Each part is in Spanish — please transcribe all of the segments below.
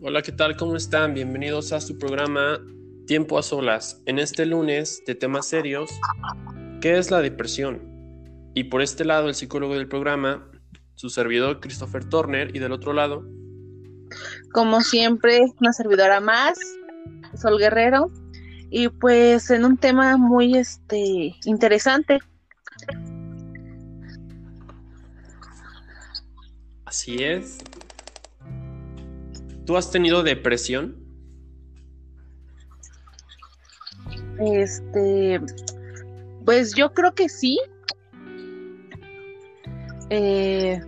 Hola, ¿qué tal? ¿Cómo están? Bienvenidos a su programa Tiempo a Solas. En este lunes de temas serios, ¿qué es la depresión? Y por este lado, el psicólogo del programa, su servidor Christopher Turner, y del otro lado, como siempre, una servidora más, Sol Guerrero, y pues en un tema muy este interesante. Así es. ¿Tú has tenido depresión? Este, pues yo creo que sí. Eh,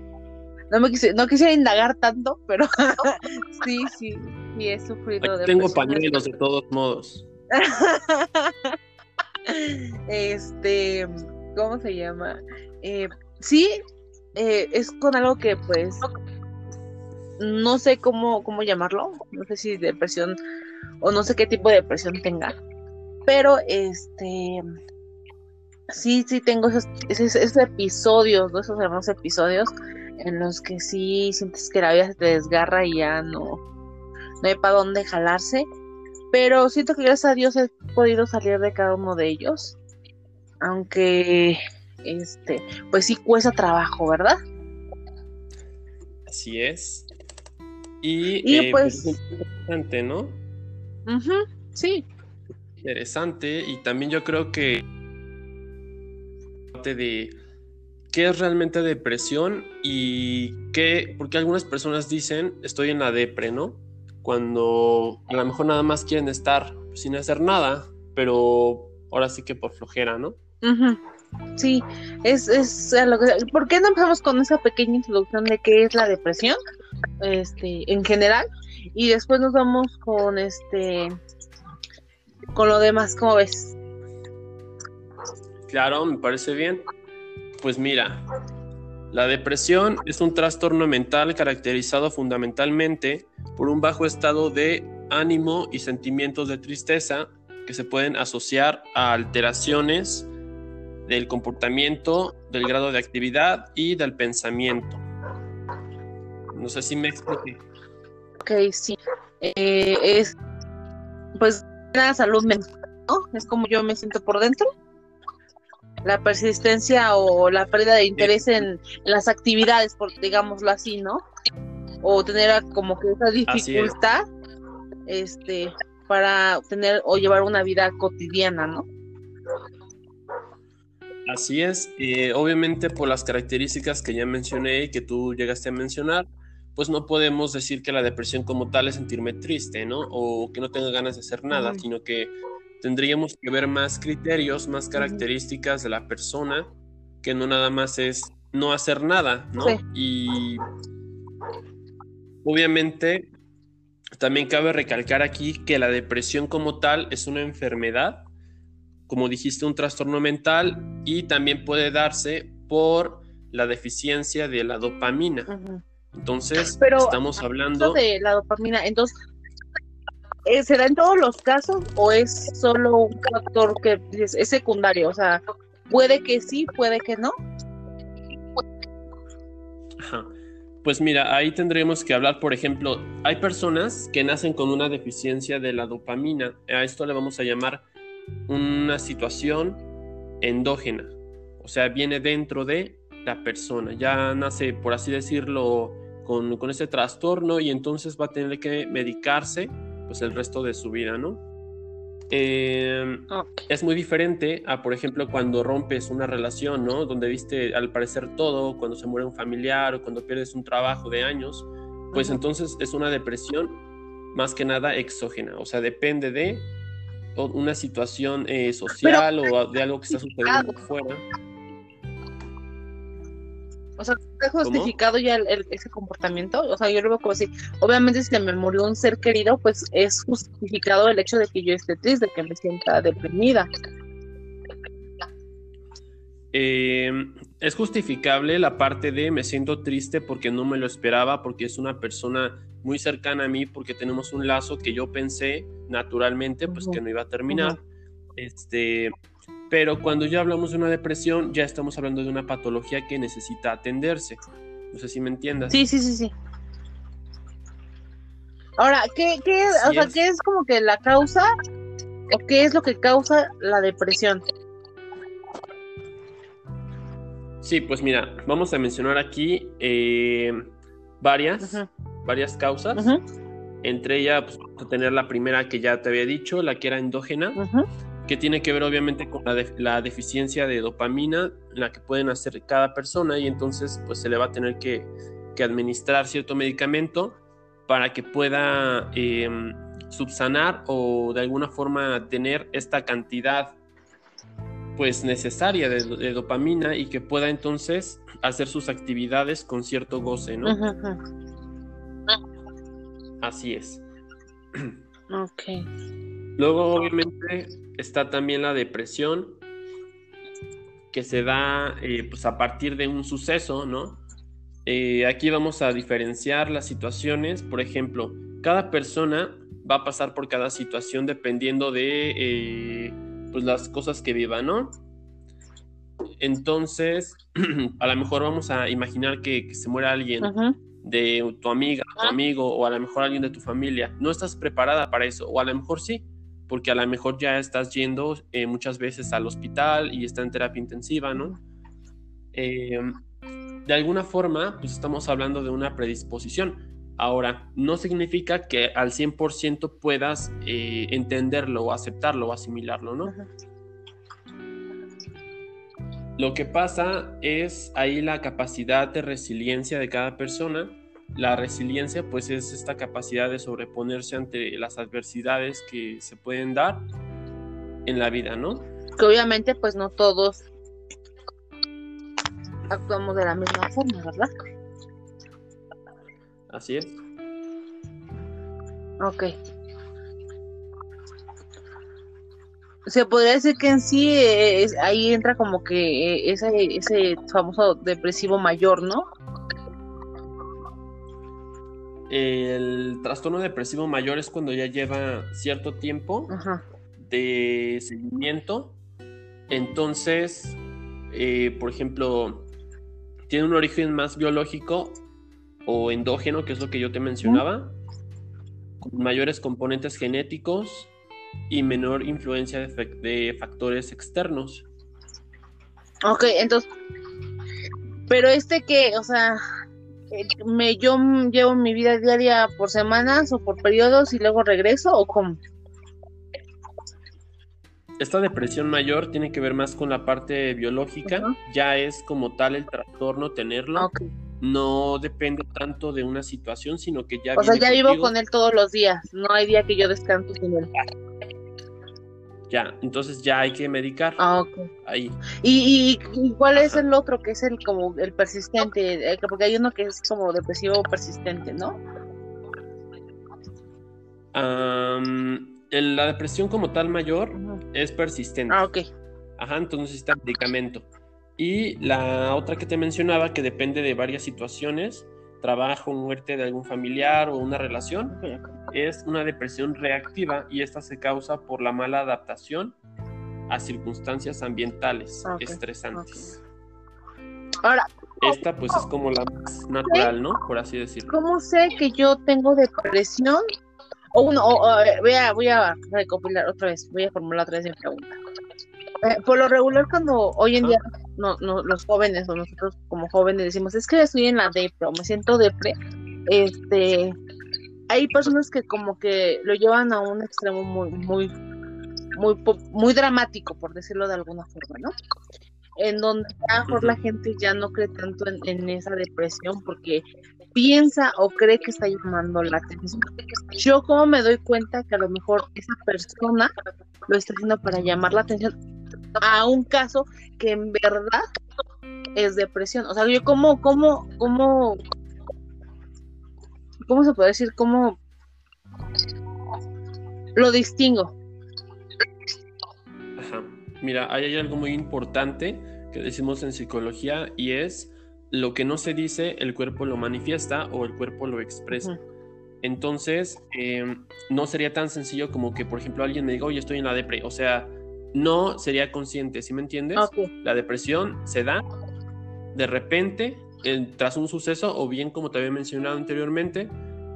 no me no quisiera indagar tanto, pero sí, sí, sí he sufrido Aquí Tengo pañuelos de todos modos. este, ¿cómo se llama? Eh, sí, eh, es con algo que pues no sé cómo, cómo llamarlo, no sé si depresión o no sé qué tipo de depresión tenga, pero este sí, sí tengo esos, esos, episodios, esos hermosos episodios en los que sí sientes que la vida se te desgarra y ya no, no hay para dónde jalarse, pero siento que gracias a Dios he podido salir de cada uno de ellos, aunque este, pues sí cuesta trabajo, ¿verdad? Así es. Y, eh, pues, pues interesante, ¿no? sí. Interesante. Y también yo creo que de qué es realmente depresión y qué, porque algunas personas dicen estoy en la depre, ¿no? Cuando a lo mejor nada más quieren estar sin hacer nada, pero ahora sí que por flojera, ¿no? Sí, es, es lo que, ¿por qué no empezamos con esa pequeña introducción de qué es la depresión? Este, en general, y después nos vamos con este con lo demás, ¿cómo ves? Claro, me parece bien. Pues mira, la depresión es un trastorno mental caracterizado fundamentalmente por un bajo estado de ánimo y sentimientos de tristeza que se pueden asociar a alteraciones del comportamiento, del grado de actividad y del pensamiento. No sé si me expliqué. Ok, sí. Eh, es, pues, la salud mental, ¿no? Es como yo me siento por dentro. La persistencia o la pérdida de interés en, las actividades, por, digámoslo así, ¿no? O tener como que esa dificultad este, para tener o llevar una vida cotidiana, ¿no? Así es, eh, obviamente por las características que ya mencioné y que tú llegaste a mencionar, pues no podemos decir que la depresión como tal es sentirme triste, ¿no? O que no tenga ganas de hacer nada, sino que tendríamos que ver más criterios, más características de la persona, que no nada más es no hacer nada, ¿no? Y obviamente también cabe recalcar aquí que la depresión como tal es una enfermedad como dijiste, un trastorno mental y también puede darse por la deficiencia de la dopamina. Entonces, estamos hablando de la dopamina. Entonces, eh, ¿se da en todos los casos o es solo un factor que es, secundario? O sea, puede que sí, puede que no. Pues mira, ahí tendríamos que hablar, por ejemplo, hay personas que nacen con una deficiencia de la dopamina. A esto le vamos a llamar una situación endógena, o sea, viene dentro de la persona, ya nace, por así decirlo, con, con ese trastorno y entonces va a tener que medicarse pues el resto de su vida, ¿no? Em, es muy diferente a, por ejemplo, cuando rompes una relación, ¿no? Donde viste al parecer todo, cuando se muere un familiar o cuando pierdes un trabajo de años, pues entonces es una depresión más que nada exógena, o sea, depende de una situación eh, social o de algo que está sucediendo fuera. O sea, ¿está justificado ya ese comportamiento? O sea, yo lo veo como si, obviamente si me murió un ser querido, pues es justificado el hecho de que yo esté triste, de que me sienta deprimida. Eh, es justificable la parte de me siento triste porque no me lo esperaba, porque es una persona muy cercana a mí, porque tenemos un lazo que yo pensé naturalmente, pues que no iba a terminar. Este, pero cuando ya hablamos de una depresión, ya estamos hablando de una patología que necesita atenderse. No sé si me entiendas. Sí, sí, sí, sí. Ahora, ¿qué, qué, o sea, es. ¿qué es como que la causa o qué es lo que causa la depresión? Sí, pues mira, vamos a mencionar aquí eh, varias, varias causas. Entre ellas, pues, vamos a tener la primera que ya te había dicho, la que era endógena, ujú, que tiene que ver obviamente con la, def- la deficiencia de dopamina, la que pueden hacer cada persona y entonces pues se le va a tener que, que administrar cierto medicamento para que pueda eh, subsanar o de alguna forma tener esta cantidad pues necesaria de, de dopamina y que pueda entonces hacer sus actividades con cierto goce, ¿no? Así es. Ok. Luego, obviamente, está también la depresión, que se da eh, pues, a partir de un suceso, ¿no? Eh, aquí vamos a diferenciar las situaciones. Por ejemplo, cada persona va a pasar por cada situación dependiendo de eh, pues, las cosas que viva, ¿no? Entonces, a lo mejor vamos a imaginar que, que se muere alguien de tu amiga, tu amigo o a lo mejor alguien de tu familia. No estás preparada para eso, o a lo mejor sí, porque a lo mejor ya estás yendo eh, muchas veces al hospital y está en terapia intensiva, ¿no? Eh, de alguna forma, pues estamos hablando de una predisposición. Ahora, no significa que al 100% puedas eh, entenderlo o aceptarlo o asimilarlo, ¿no? Lo que pasa es ahí la capacidad de resiliencia de cada persona. La resiliencia pues es esta capacidad de sobreponerse ante las adversidades que se pueden dar en la vida, ¿no? Que obviamente pues no todos actuamos de la misma forma, ¿verdad? Así es. Ok. Se podría decir que en sí eh, es- ahí entra como que eh, ese, ese famoso depresivo mayor, ¿no? El trastorno depresivo mayor es cuando ya lleva cierto tiempo Ajá. de seguimiento. Entonces, eh, por ejemplo, tiene un origen más biológico o endógeno, que es lo que yo te mencionaba, con mayores componentes genéticos y menor influencia de, de factores externos. Ok, entonces, pero este que, o sea, eh, me yo llevo mi vida diaria por semanas o por periodos y luego regreso o cómo? Esta depresión mayor tiene que ver más con la parte biológica, ya es como tal el trastorno tenerlo, no depende tanto de una situación, sino que ya O sea, ya vivo con él todos los días, no hay día que yo descanse sin él. Ya, entonces ya hay que medicar Ah, ok. ahí. ¿Y, y, y cuál es el otro que es el como el persistente? Eh, que- Porque hay uno que es como depresivo persistente, ¿no? El- la depresión como tal mayor es persistente. Ah, ok. Ajá, entonces necesita medicamento. Y la otra que te mencionaba, que depende de varias situaciones, trabajo, muerte de algún familiar o una relación, es una depresión reactiva y esta se causa por la mala adaptación a circunstancias ambientales Ah, estresantes. Ahora, Esta pues es como la más natural, ¿no? Por así decirlo. ¿cómo sé que yo tengo depresión? O uno, o- o, voy, a, voy a recopilar otra vez, voy a formular otra vez mi pregunta. Eh, por lo regular, cuando hoy en día no, no, los jóvenes o nosotros como jóvenes decimos, es que estoy en la depre o me siento depre, este, hay personas que como que lo llevan a un extremo muy, muy, muy, muy dramático, por decirlo de alguna forma, ¿no? En donde a lo mejor la gente ya no cree tanto en, en esa depresión porque piensa o cree que está llamando la atención. Yo como me doy cuenta que a lo mejor esa persona lo está haciendo para llamar la atención a un caso que en verdad es depresión. O sea, yo como, como, como, ¿cómo se puede decir? ¿Cómo lo distingo? Ajá. Mira, ahí hay algo muy importante que decimos en psicología y es lo que no se dice, el cuerpo lo manifiesta o el cuerpo lo expresa. Entonces, eh, no sería tan sencillo como que, por ejemplo, alguien me diga, oye, estoy en la depre. O sea, no sería consciente, ¿sí me entiendes? La depresión se da de repente, en- tras un suceso, o bien, como te había mencionado anteriormente,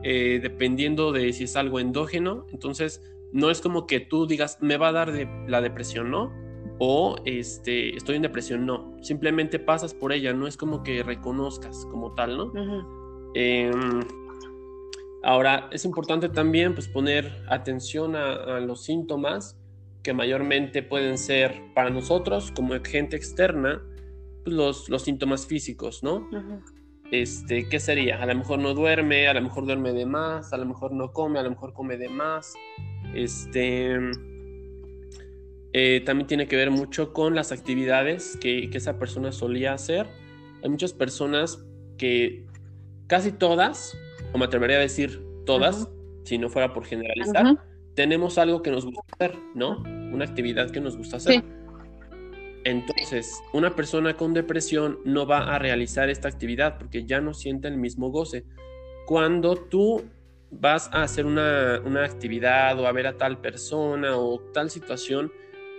eh, dependiendo de si es algo endógeno. Entonces, no es como que tú digas, me va a dar de la depresión, ¿no? O este, estoy en depresión, no. Simplemente pasas por ella, no es como que reconozcas como tal, ¿no? Em, ahora, es importante también pues, poner atención a, los síntomas que mayormente pueden ser para nosotros como gente externa, pues, los, los síntomas físicos, ¿no? este, ¿qué sería? A lo mejor no duerme, a lo mejor duerme de más, a lo mejor no come, a lo mejor come de más. Este, eh, también tiene que ver mucho con las actividades que, esa persona solía hacer. Hay muchas personas que casi todas, o me atrevería a decir todas, si no fuera por generalizar, tenemos algo que nos gusta hacer, ¿no? Una actividad que nos gusta hacer. Entonces, una persona con depresión no va a realizar esta actividad porque ya no siente el mismo goce. Cuando tú vas a hacer una, actividad o a ver a tal persona o tal situación,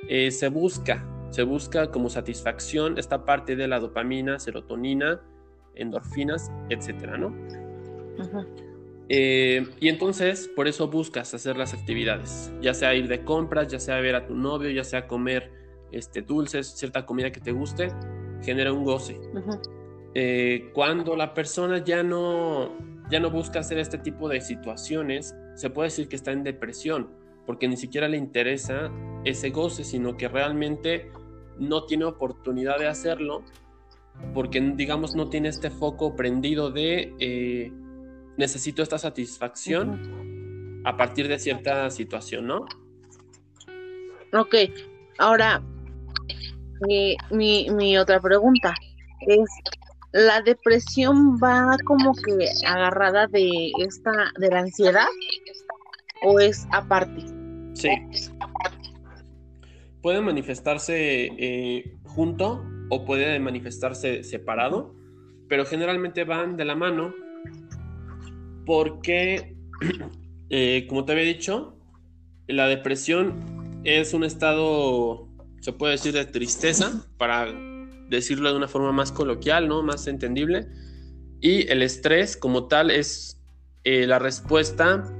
eh, se busca, se busca como satisfacción esta parte de la dopamina, serotonina, endorfinas, etcétera, ¿no? Eh, y entonces, por eso buscas hacer las actividades, ya sea ir de compras, ya sea ver a tu novio, ya sea comer este, dulces, cierta comida que te guste, genera un goce. Eh, cuando la persona ya no, ya no busca hacer este tipo de situaciones, se puede decir que está en depresión, porque ni siquiera le interesa ese goce, sino que realmente no tiene oportunidad de hacerlo, porque digamos no tiene este foco prendido de eh, necesito esta satisfacción a partir de cierta situación, ¿no? Ok, ahora mi, mi, otra pregunta es, ¿la depresión va como que agarrada de esta, de la ansiedad o es aparte? Sí. Puede manifestarse eh, junto o puede manifestarse separado, pero generalmente van de la mano porque, eh, como te había dicho, la depresión es un estado se puede decir de tristeza, para decirlo de una forma más coloquial, ¿no? Más entendible. Y el estrés como tal es eh, la respuesta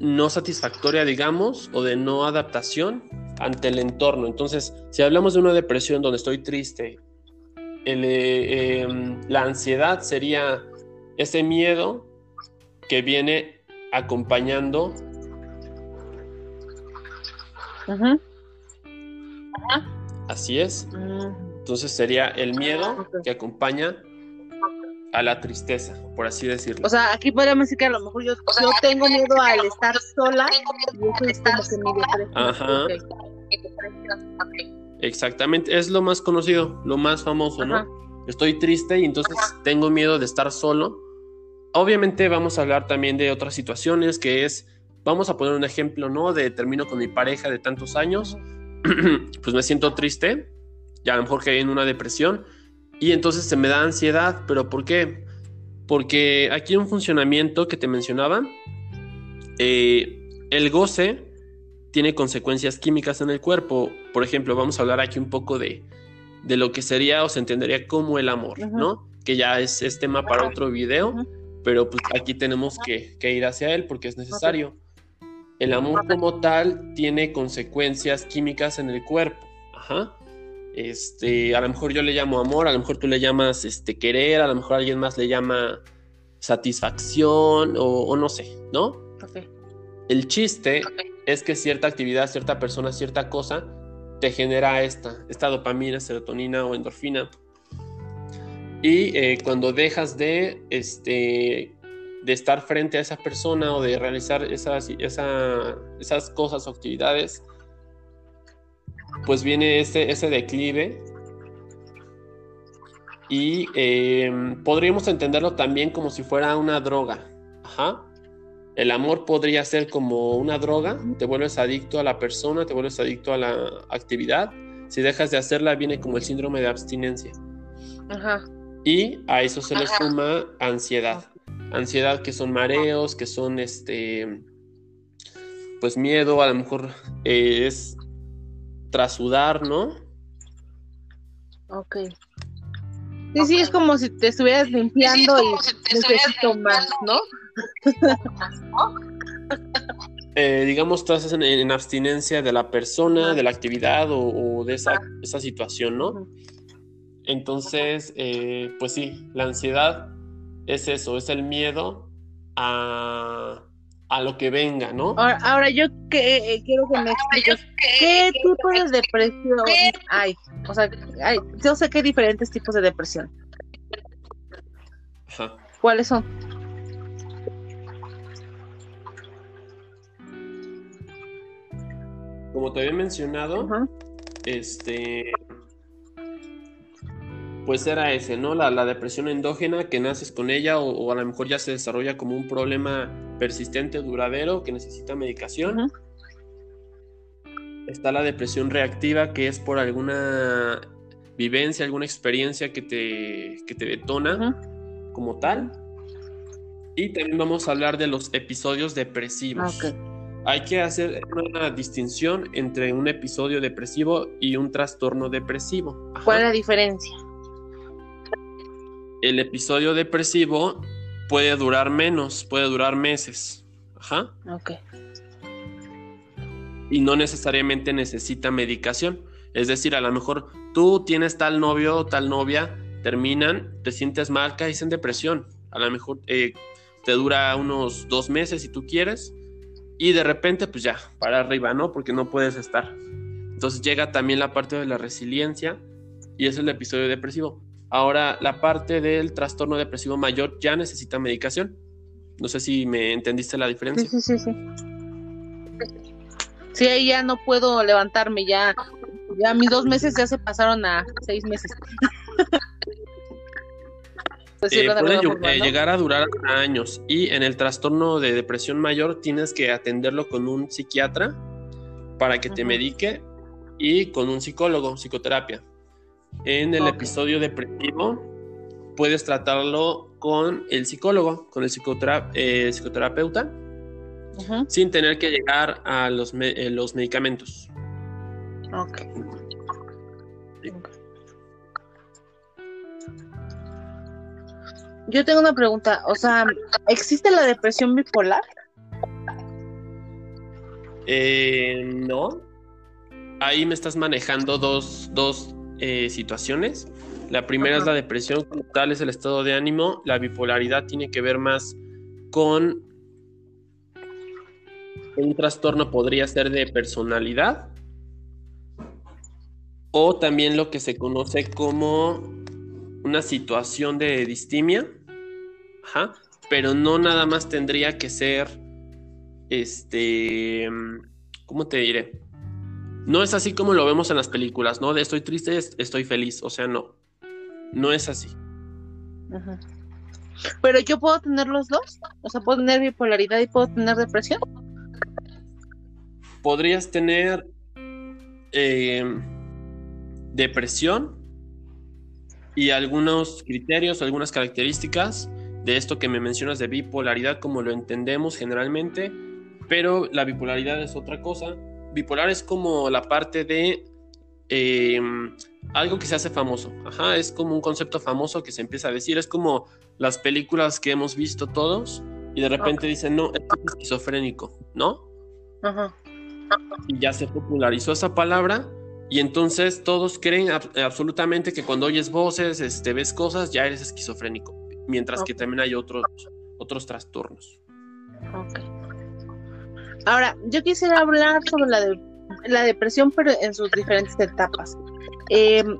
no satisfactoria, digamos, o de no adaptación ante el entorno. Entonces, si hablamos de una depresión donde estoy triste, eh, em, la ansiedad sería ese miedo que viene acompañando Así es. Mm. Entonces sería el miedo que acompaña a la tristeza, por así decirlo. O sea, aquí podríamos decir que a lo mejor yo, tengo miedo al estar sola y eso es como que Ajá. Exactamente, es lo más conocido, lo más famoso, ¿no? Estoy triste y entonces tengo miedo de estar solo. Obviamente vamos a hablar también de otras situaciones que es, vamos a poner un ejemplo, ¿no? De termino con mi pareja de tantos años pues me siento triste, ya a lo mejor hay en una depresión, y entonces se me da ansiedad, pero ¿por qué? Porque aquí un funcionamiento que te mencionaba, eh, el goce tiene consecuencias químicas en el cuerpo. Por ejemplo, vamos a hablar aquí un poco de, de lo que sería o se entendería como el amor, ¿no? Que ya es, tema para otro video, pero pues aquí tenemos que, que, ir hacia él porque es necesario. El amor como tal tiene consecuencias químicas en el cuerpo. Ajá. Este, a lo mejor yo le llamo amor, a lo mejor tú le llamas este, querer, a lo mejor alguien más le llama satisfacción o, no sé, ¿no? El chiste es que cierta actividad, cierta persona, cierta cosa te genera esta, esta dopamina, serotonina o endorfina. Y eh, cuando dejas de este, de estar frente a esa persona o de realizar esas, esas cosas o actividades, pues viene ese, ese declive y em, podríamos entenderlo también como si fuera una droga. Ajá. El amor podría ser como una droga, te vuelves adicto a la persona, te vuelves adicto a la actividad. Si dejas de hacerla, viene como el síndrome de abstinencia. Ajá. Y a eso se le suma ansiedad ansiedad que son mareos, que son este, pues miedo, a lo mejor eh, es trasudar, ¿no? Ok. Sí, sí, es como si te estuvieras limpiando y necesito más, ¿no? Eh, digamos, estás en, abstinencia de la persona, de la actividad o, de esa, esa, situación, ¿no? Entonces, eh, pues sí, la ansiedad es eso, es el miedo a, lo que venga, ¿no? Ahora, yo que, eh, quiero que me expliques qué tipo de depresión hay. O sea, hay, yo sé que hay diferentes tipos de depresión. ¿Cuáles son? Como te había mencionado, este pues era ese, ¿no? La, depresión endógena que naces con ella o, a lo mejor ya se desarrolla como un problema persistente, duradero, que necesita medicación. Está la depresión reactiva que es por alguna vivencia, alguna experiencia que te, que te detona como tal. Y también vamos a hablar de los episodios depresivos. Hay que hacer una distinción entre un episodio depresivo y un trastorno depresivo. ¿Cuál es la diferencia? El episodio depresivo puede durar menos, puede durar meses. Ajá. Ok. Y no necesariamente necesita medicación. Es decir, a lo mejor tú tienes tal novio o tal novia, terminan, te sientes mal, caes en depresión. A lo mejor eh, te dura unos dos meses si tú quieres y de repente pues ya, para arriba, ¿no? Porque no puedes estar. Entonces llega también la parte de la resiliencia y es el episodio depresivo. Ahora, la parte del trastorno depresivo mayor ya necesita medicación. No sé si me entendiste la diferencia. Sí, sí, sí, sí. Sí, ahí ya no puedo levantarme, ya, ya mis dos meses ya se pasaron a seis meses. Pues eh, puede llegar a durar años y en el trastorno de depresión mayor tienes que atenderlo con un psiquiatra para que te medique y con un psicólogo, psicoterapia. En el episodio depresivo puedes tratarlo con el psicólogo, con el eh, psicoterapeuta, sin tener que llegar a los, eh, los medicamentos. Ok. Yo tengo una pregunta, o sea, ¿existe la depresión bipolar? Eh, no. Ahí me estás manejando dos, eh, situaciones. La primera es la depresión, tal es el estado de ánimo. La bipolaridad tiene que ver más con un trastorno podría ser de personalidad o también lo que se conoce como una situación de distimia, ajá, pero no nada más tendría que ser, este, ¿cómo te diré? No es así como lo vemos en las películas, ¿no? De estoy triste, estoy feliz, o sea, no, no es así. Ajá. Pero yo puedo tener los dos, o sea, puedo tener bipolaridad y puedo tener depresión. Podrías tener eh, depresión y algunos criterios, algunas características de esto que me mencionas de bipolaridad como lo entendemos generalmente, pero la bipolaridad es otra cosa. Bipolar es como la parte de em, algo que se hace famoso, Ajá, es como un concepto famoso que se empieza a decir, es como las películas que hemos visto todos y de repente dicen, no, es esquizofrénico, ¿no? Ajá. Y ya se popularizó esa palabra y entonces todos creen absolutamente que cuando oyes voces, este, ves cosas, ya eres esquizofrénico. Mientras que también hay otros, otros trastornos. Ok. Ahora, yo quisiera hablar sobre la, la depresión, pero en sus diferentes etapas. Em,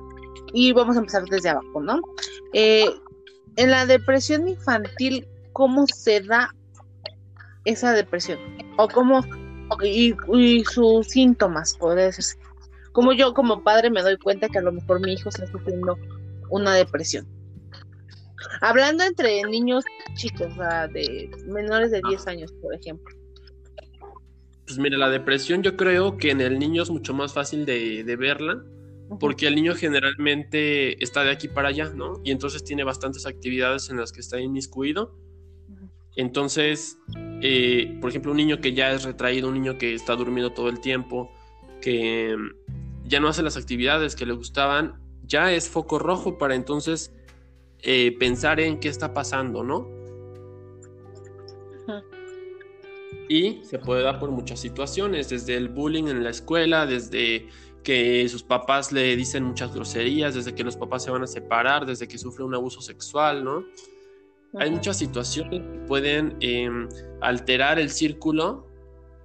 y vamos a empezar desde abajo, ¿no? Eh, en la depresión infantil, ¿cómo se da esa depresión? O cómo, y, y sus síntomas, podría decirse como yo como padre me doy cuenta que a lo mejor mi hijo está sufriendo una depresión. Hablando entre niños chicos, de menores de 10 años, por ejemplo. Pues mira, la depresión yo creo que en el niño es mucho más fácil de, verla, porque el niño generalmente está de aquí para allá, ¿no? Y entonces tiene bastantes actividades en las que está inmiscuido. Entonces, eh, por ejemplo, un niño que ya es retraído, un niño que está durmiendo todo el tiempo, que ya no hace las actividades que le gustaban, ya es foco rojo para entonces eh, pensar en qué está pasando, ¿no? Y se puede dar por muchas situaciones, desde el bullying en la escuela, desde que sus papás le dicen muchas groserías, desde que los papás se van a separar, desde que sufre un abuso sexual, ¿no? Hay muchas situaciones que pueden em, alterar el círculo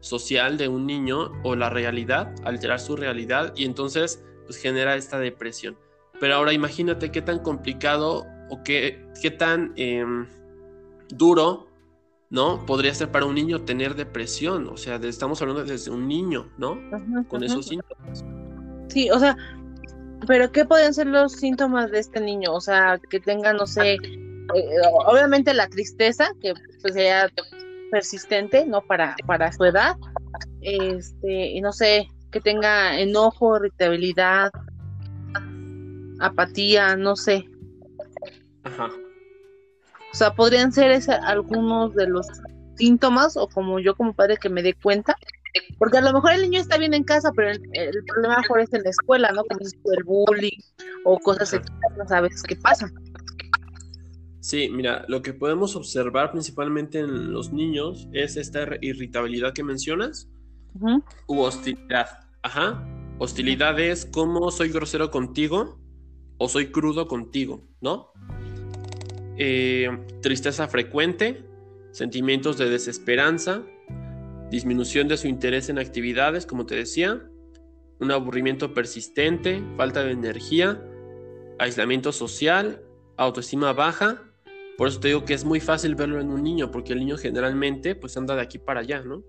social de un niño o la realidad, alterar su realidad y entonces pues genera esta depresión. Pero ahora imagínate qué tan complicado o qué, qué tan em, duro, ¿no? Podría ser para un niño tener depresión. O sea, estamos hablando desde un niño, ¿no? Con esos síntomas. Sí, o sea, pero ¿qué pueden ser los síntomas de este niño? O sea, que tenga, no sé, eh, obviamente la tristeza, que pues sea persistente, ¿no? Para, para su edad. Este, y no sé, que tenga enojo, irritabilidad, apatía, no sé. Ajá. O sea, podrían ser ese, algunos de los síntomas o como yo como padre que me dé cuenta. Porque a lo mejor el niño está bien en casa, pero el, problema mejor es en la escuela, ¿no? Como el bullying o cosas externas a veces que pasan. Sí, mira, lo que podemos observar principalmente en los niños es esta irritabilidad que mencionas u hostilidad. Ajá. Hostilidad es como soy grosero contigo o soy crudo contigo, ¿no? Eh, tristeza frecuente, sentimientos de desesperanza, disminución de su interés en actividades, como te decía, un aburrimiento persistente, falta de energía, aislamiento social, autoestima baja. Por eso te digo que es muy fácil verlo en un niño, porque el niño generalmente pues anda de aquí para allá, ¿no?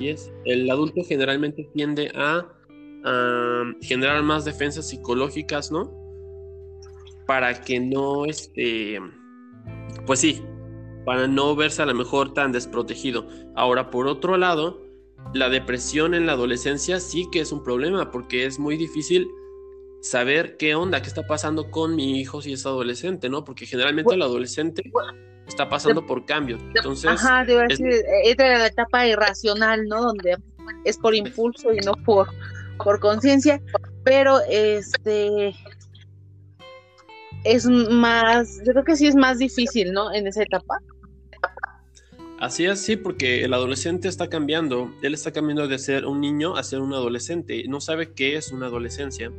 es. El adulto generalmente tiende a, generar más defensas psicológicas, ¿no? Para que no, este, pues sí, para no verse a lo mejor tan desprotegido. Ahora, por otro lado, la depresión en la adolescencia sí que es un problema porque es muy difícil saber qué onda, qué está pasando con mi hijo si es adolescente, ¿no? Porque generalmente el adolescente está pasando por cambios. Entonces, Ajá, debo decir, entra en la etapa irracional, ¿no? Donde es por impulso y no por, por conciencia, pero este es más, yo creo que sí es más difícil, ¿no? En esa etapa. Así es, sí, porque el adolescente está cambiando. Él está cambiando de ser un niño a ser un adolescente. No sabe qué es una adolescencia.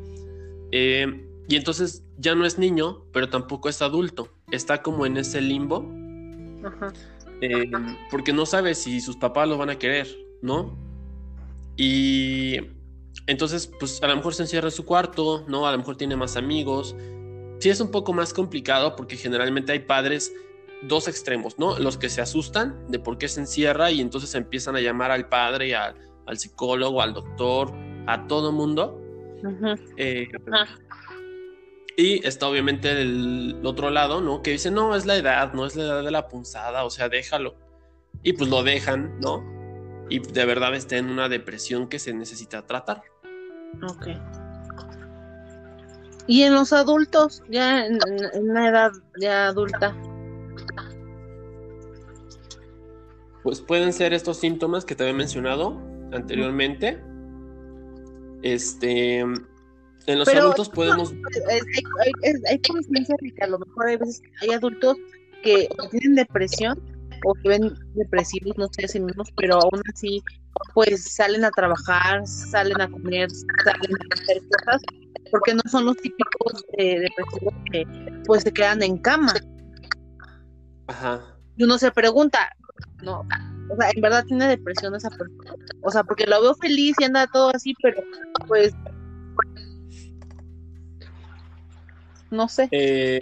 Eh, y entonces ya no es niño, pero tampoco es adulto. Está como en ese limbo. Eh, porque no sabe si sus papás lo van a querer, ¿no? Y entonces, pues a lo mejor se encierra en su cuarto, ¿no? A lo mejor tiene más amigos. Sí es un poco más complicado porque generalmente hay padres dos extremos, ¿no? Los que se asustan de por qué se encierra y entonces empiezan a llamar al padre, al, al psicólogo, al doctor, a todo mundo. Eh, y está obviamente el otro lado, ¿no? Que dice, no, es la edad, no es la edad de la punzada, o sea, déjalo. Y pues lo dejan, ¿no? Y de verdad está en una depresión que se necesita tratar. Ok. ¿Y en los adultos, ya en, la edad ya adulta? Pues pueden ser estos síntomas que te había mencionado anteriormente. Este, en los adultos podemos... Hay, conciencia de que a lo mejor hay veces hay adultos que tienen depresión o que ven depresivos, no sé si mismos, pero aún así pues salen a trabajar, salen a comer, salen a hacer cosas, porque no son los típicos eh, depresivos que pues se quedan en cama. Ajá. Y uno se pregunta, no, o sea, en verdad tiene depresión esa persona. O sea, porque lo veo feliz y anda todo así, pero pues No sé. Eh,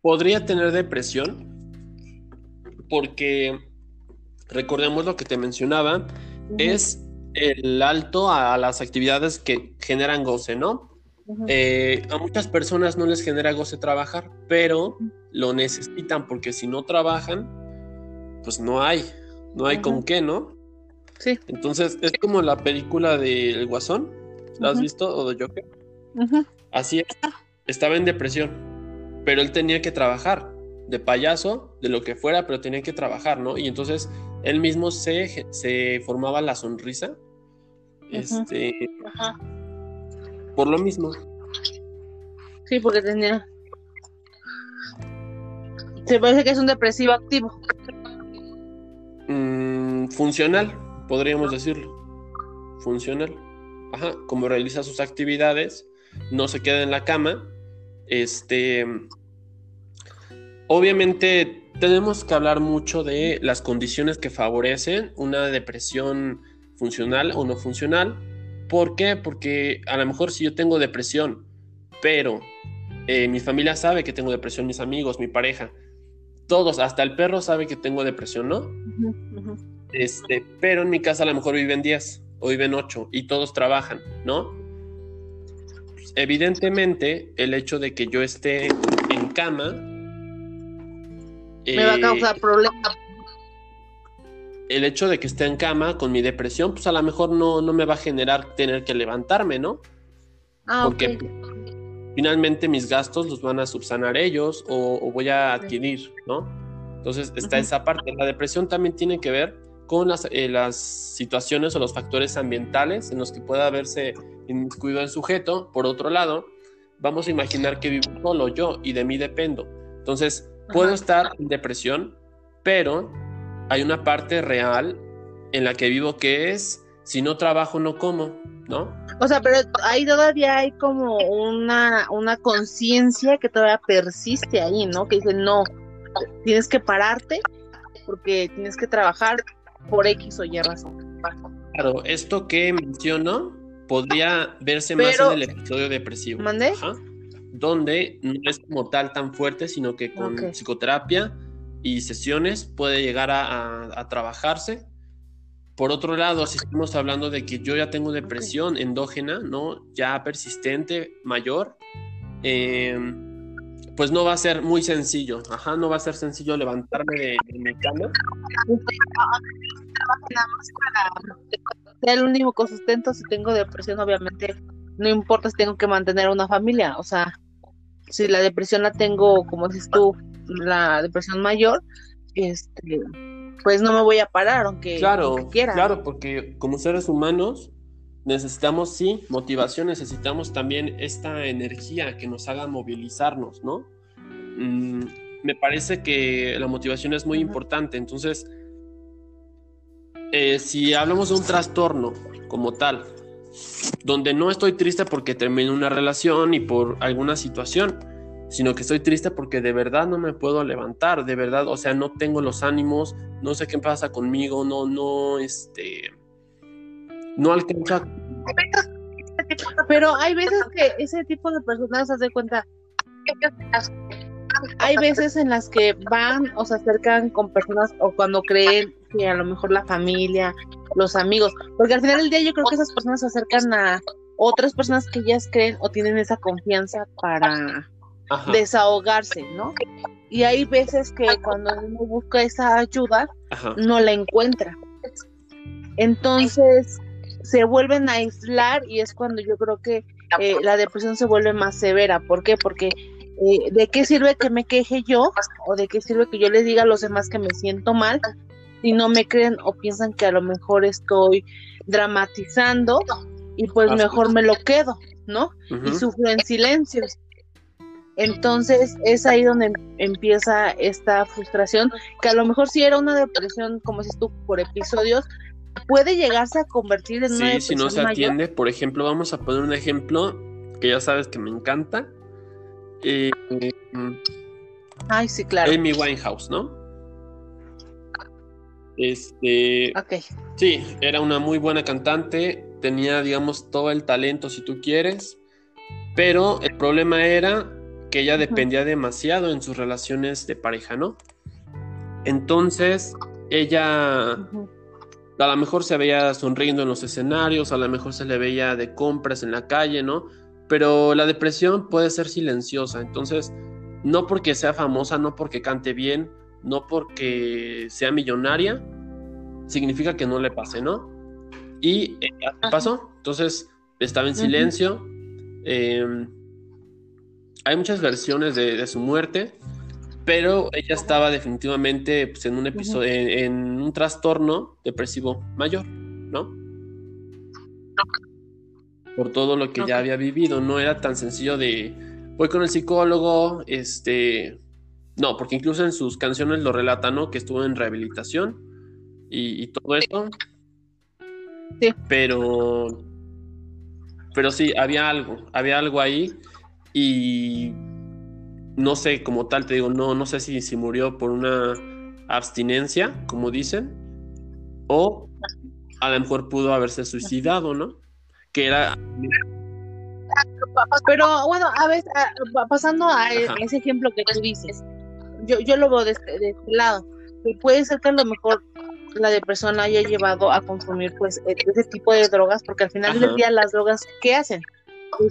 podría tener depresión porque, recordemos lo que te mencionaba, es el alto a las actividades que generan goce, ¿no? Eh, a muchas personas no les genera goce trabajar, pero lo necesitan porque si no trabajan, pues no hay, no hay con qué, ¿no? Sí. Entonces es como la película del Guasón, ¿la has visto? O de Joker. Así es estaba en depresión, pero él tenía que trabajar, de payaso, de lo que fuera, pero tenía que trabajar, ¿no? Y entonces él mismo se, se formaba la sonrisa, este, por lo mismo. Sí, porque tenía. Se parece que es un depresivo activo. Mm, funcional, podríamos decirlo. Funcional. Ajá, como realiza sus actividades, no se queda en la cama. Este. Obviamente tenemos que hablar mucho de las condiciones que favorecen una depresión funcional o no funcional. ¿Por qué? Porque a lo mejor si yo tengo depresión, pero eh, mi familia sabe que tengo depresión, mis amigos, mi pareja, todos, hasta el perro sabe que tengo depresión, ¿no? Este, pero en mi casa a lo mejor viven 10 o viven 8 y todos trabajan, ¿no? evidentemente, el hecho de que yo esté en cama me va a causar eh, problemas. El hecho de que esté en cama con mi depresión, pues a lo mejor no, no me va a generar tener que levantarme, ¿no? Ah, Porque finalmente mis gastos los van a subsanar ellos o, voy a adquirir, ¿no? Entonces está esa parte. La depresión también tiene que ver con las, eh, las, situaciones o los factores ambientales en los que pueda verse inmiscuido el sujeto. Por otro lado, vamos a imaginar que vivo solo yo y de mí dependo. Entonces, Puedo estar en depresión, pero hay una parte real en la que vivo que es, si no trabajo, no como, ¿no? O sea, pero ahí todavía hay como una, una conciencia que todavía persiste ahí, ¿no? Que dice, no, tienes que pararte porque tienes que trabajar por X o Y razón. Claro, esto que menciono podría verse más en el episodio depresivo. ¿Mandé? donde no es como tal tan fuerte, sino que con psicoterapia y sesiones puede llegar a, trabajarse. Por otro lado, si estamos hablando de que yo ya tengo depresión endógena, ¿no? Ya persistente, mayor, em, pues no va a ser muy sencillo. Ajá, no va a ser sencillo levantarme de, mi cama. El único sustento si tengo depresión, obviamente, no importa si tengo que mantener una familia, o sea, si la depresión la tengo, como dices tú, la depresión mayor, este, pues no me voy a parar, aunque, claro, quiera. Claro, porque como seres humanos necesitamos, sí, motivación, necesitamos también esta energía que nos haga movilizarnos, ¿no? Mm, me parece que la motivación es muy importante, entonces, eh, si hablamos de un trastorno como tal, donde no estoy triste porque terminé una relación y por alguna situación, sino que estoy triste porque de verdad no me puedo levantar, de verdad, o sea, no tengo los ánimos, no sé qué pasa conmigo, no, no, este, no alcanza. Pero hay veces que ese tipo de personas se hace cuenta. Hay veces en las que van o se acercan con personas o cuando creen que a lo mejor la familia los amigos, porque al final del día yo creo que esas personas se acercan a otras personas que ellas creen o tienen esa confianza para desahogarse, ¿no? Y hay veces que cuando uno busca esa ayuda, no la encuentra. Entonces se vuelven a aislar y es cuando yo creo que eh, la depresión se vuelve más severa. ¿Por qué? Porque eh, ¿de qué sirve que me queje yo? ¿O de qué sirve que yo les diga a los demás que me siento mal si no me creen o piensan que a lo mejor estoy dramatizando y pues mejor me lo quedo, ¿no? Y sufro en silencio. Entonces es ahí donde empieza esta frustración, que a lo mejor si era una depresión, como si tú, por episodios, puede llegarse a convertir en una. Sí, si no se atiende, por ejemplo, vamos a poner un ejemplo que ya sabes que me encanta. Eh, Ay, sí, claro. Amy Winehouse, ¿no? Este. Sí, era una muy buena cantante. Tenía, digamos, todo el talento, si tú quieres. Pero el problema era que ella dependía demasiado en sus relaciones de pareja, ¿no? Entonces, ella a lo mejor se veía sonriendo en los escenarios, a lo mejor se le veía de compras en la calle, ¿no? Pero la depresión puede ser silenciosa. Entonces, no porque sea famosa, no porque cante bien, no porque sea millonaria, significa que no le pase, ¿no? Y eh, pasó, entonces estaba en silencio. Em, hay muchas versiones de, su muerte, pero ella estaba definitivamente pues, en un episodio, en, un trastorno depresivo mayor, ¿no? Por todo lo que ya había vivido, no era tan sencillo de voy con el psicólogo, este, no, porque incluso en sus canciones lo relata, ¿no? Que estuvo en rehabilitación y, y todo eso. Sí. Pero, pero sí, había algo, había algo ahí y no sé, como tal, te digo, no, no sé si, si murió por una abstinencia, como dicen, o a lo mejor pudo haberse suicidado, ¿no? Que era... Pero bueno, a veces, pasando a ese ejemplo que tú dices, yo, yo lo veo de este, de este lado, que puede ser que a lo mejor la depresión haya llevado a consumir pues e, ese tipo de drogas, porque al final del día las drogas, ¿qué hacen?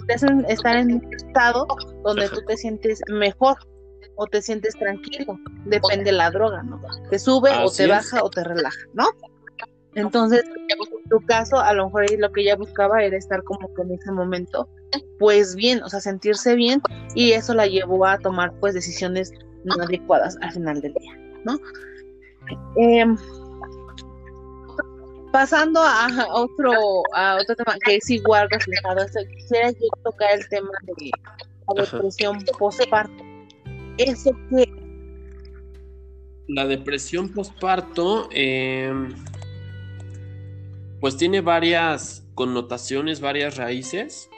Te hacen estar en un estado donde tú te sientes mejor o te sientes tranquilo, depende de la droga, ¿no? Te sube o te baja o te relaja, ¿no? Entonces, en tu caso, a lo mejor lo que ella buscaba era estar como que en ese momento, pues bien, o sea, sentirse bien, y eso la llevó a tomar pues decisiones no adecuadas al final del día, ¿no? Eh, pasando a otro, a otro tema que es igual reflejado, quisiera yo tocar el tema de la depresión postparto. ¿Eso qué? La depresión postparto, eh, pues tiene varias connotaciones, varias raíces.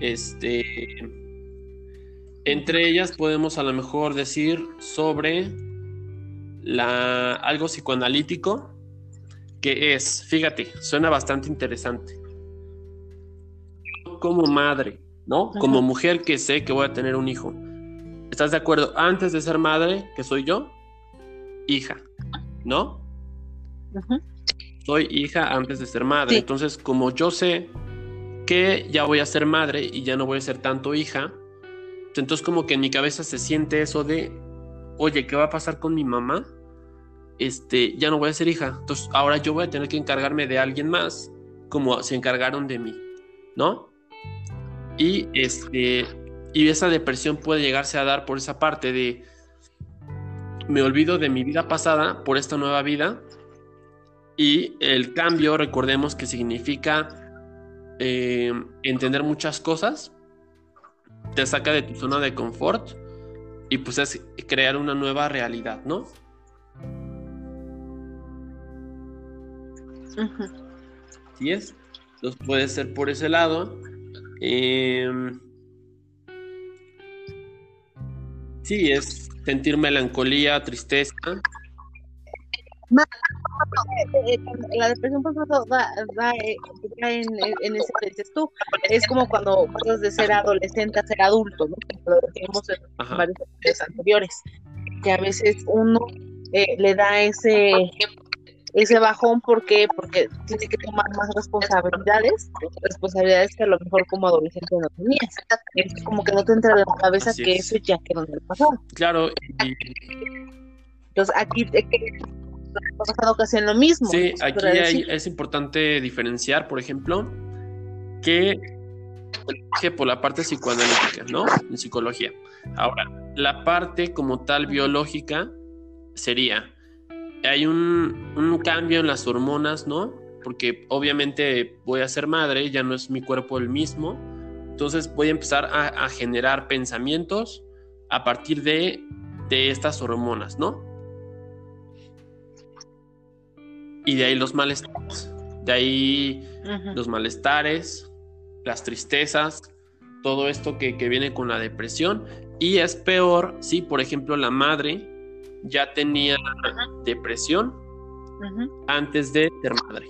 Este, entre ellas podemos a lo mejor decir sobre la, algo psicoanalítico, que es, fíjate, suena bastante interesante. Como madre, ¿no? Como mujer que sé que voy a tener un hijo. ¿Estás de acuerdo? Antes de ser madre, que soy yo, hija, ¿no? Soy hija antes de ser madre. Entonces, como yo sé que ya voy a ser madre y ya no voy a ser tanto hija, entonces como que en mi cabeza se siente eso de, oye, ¿qué va a pasar con mi mamá? Este, ya no voy a ser hija. Entonces ahora yo voy a tener que encargarme de alguien más, como se encargaron de mí, ¿no? Y este, y esa depresión puede llegarse a dar por esa parte de me olvido de mi vida pasada por esta nueva vida y el cambio, recordemos que significa eh, entender muchas cosas, te saca de tu zona de confort y pues es crear una nueva realidad, ¿no? Sí es. Entonces puede ser por ese lado. Em, sí, es sentir melancolía, tristeza. La depresión da, da, eh, en, en, ese dices tú. Es como cuando pasas de ser adolescente a ser adulto, ¿no? Lo decimos en varios anteriores. Que a veces uno eh, le da ese ese bajón, ¿por qué? Porque tiene que tomar más responsabilidades, responsabilidades que a lo mejor como adolescente no tenías. Es como que no te entra en la cabeza que eso ya quedó en el pasado. Claro. Entonces aquí pasado casi en lo mismo. Sí, aquí es importante diferenciar, por ejemplo, que, que por la parte psicoanalítica, ¿no? En psicología. Ahora, la parte como tal biológica sería hay un, cambio en las hormonas, ¿no? Porque obviamente voy a ser madre, ya no es mi cuerpo el mismo. Entonces voy a empezar a, generar pensamientos a partir de, estas hormonas, ¿no? Y de ahí los malestares. De ahí los malestares, las tristezas, todo esto que, que, viene con la depresión. Y es peor si, por ejemplo, la madre ya tenía depresión antes de ser madre,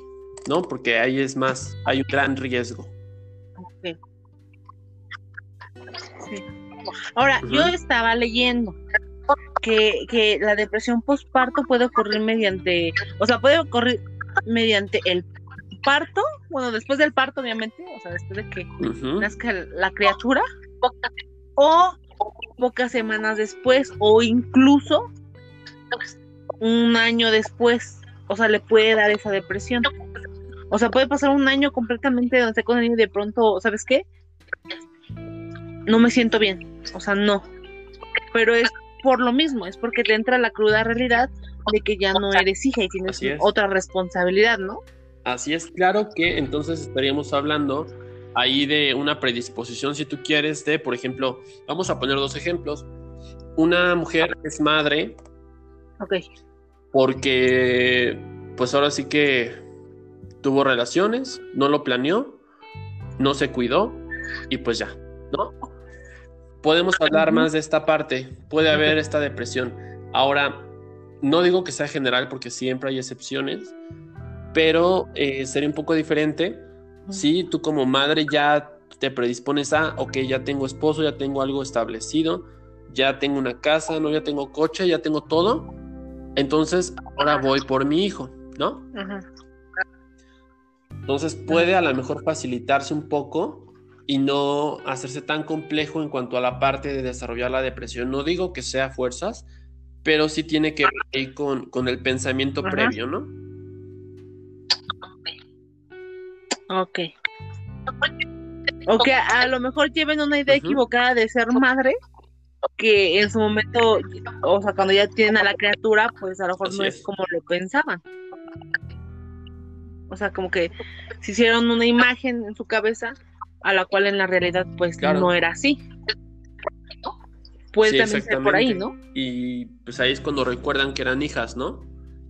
¿no? Porque ahí es más, hay un gran riesgo. Ahora, yo estaba leyendo que, que la depresión postparto puede ocurrir mediante, o sea, puede ocurrir mediante el parto, bueno, después del parto, obviamente, o sea, después de que nazca la criatura, o pocas semanas después, o incluso un año después, o sea, le puede dar esa depresión. O sea, puede pasar un año completamente donde esté con él y de pronto, ¿sabes qué? No me siento bien. O sea, no. Pero es por lo mismo, es porque te entra la cruda realidad de que ya no eres hija y tienes otra responsabilidad, ¿no? Así es, claro que entonces estaríamos hablando ahí de una predisposición, si tú quieres, de, por ejemplo, vamos a poner dos ejemplos. Una mujer es madre. Ok. Porque, pues ahora sí que tuvo relaciones, no lo planeó, no se cuidó y pues ya, ¿no? Podemos hablar más de esta parte, puede haber esta depresión. Ahora, no digo que sea general porque siempre hay excepciones, pero eh, sería un poco diferente si tú como madre ya te predispones a, ok, ya tengo esposo, ya tengo algo establecido, ya tengo una casa, no, ya tengo coche, ya tengo todo, entonces ahora voy por mi hijo, ¿no? Entonces puede a lo mejor facilitarse un poco y no hacerse tan complejo en cuanto a la parte de desarrollar la depresión. No digo que sea fuerzas, pero sí tiene que ver con, con el pensamiento previo, ¿no? Ok. O que a lo mejor lleven una idea equivocada de ser madre, que en su momento, o sea, cuando ya tienen a la criatura, pues a lo mejor no es. como lo pensaban. O sea, como que se hicieron una imagen en su cabeza a la cual en la realidad pues no era así. Puede también ser por ahí, ¿no? Y pues ahí es cuando recuerdan que eran hijas, ¿no?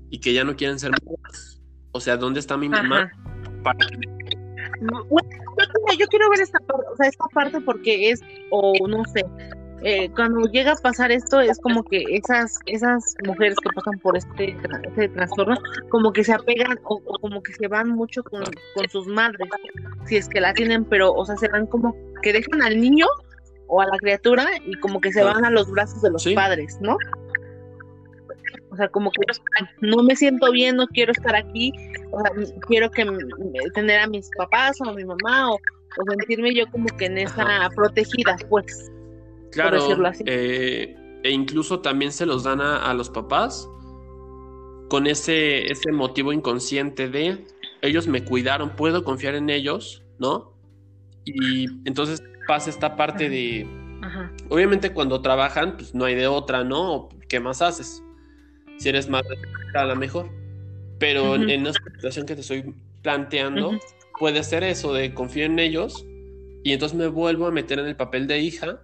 Y que ya no quieren ser mamás. O sea, ¿dónde está mi mamá? yo, quiero ver esta parte, o sea, esta parte porque es, o no sé, eh, cuando llega a pasar esto es como que esas esas mujeres que pasan por este, este trastorno como que se apegan o, como que se van mucho con, sus madres si es que la tienen pero o sea se van como que dejan al niño o a la criatura y como que se van a los brazos de los padres no o sea, como que no me siento bien, no quiero estar aquí, o sea, quiero que tener a mis papás o a mi mamá o, sentirme yo como que en esa protegida, pues. Claro, eh, e incluso también se los dan a, los papás con ese, ese motivo inconsciente de ellos me cuidaron, puedo confiar en ellos, ¿no? Y entonces pasa esta parte de, obviamente cuando trabajan, pues no hay de otra, ¿no? ¿Qué más haces? Si eres más a la mejor. Pero en esta situación que te estoy planteando, puede ser eso de confiar en ellos y entonces me vuelvo a meter en el papel de hija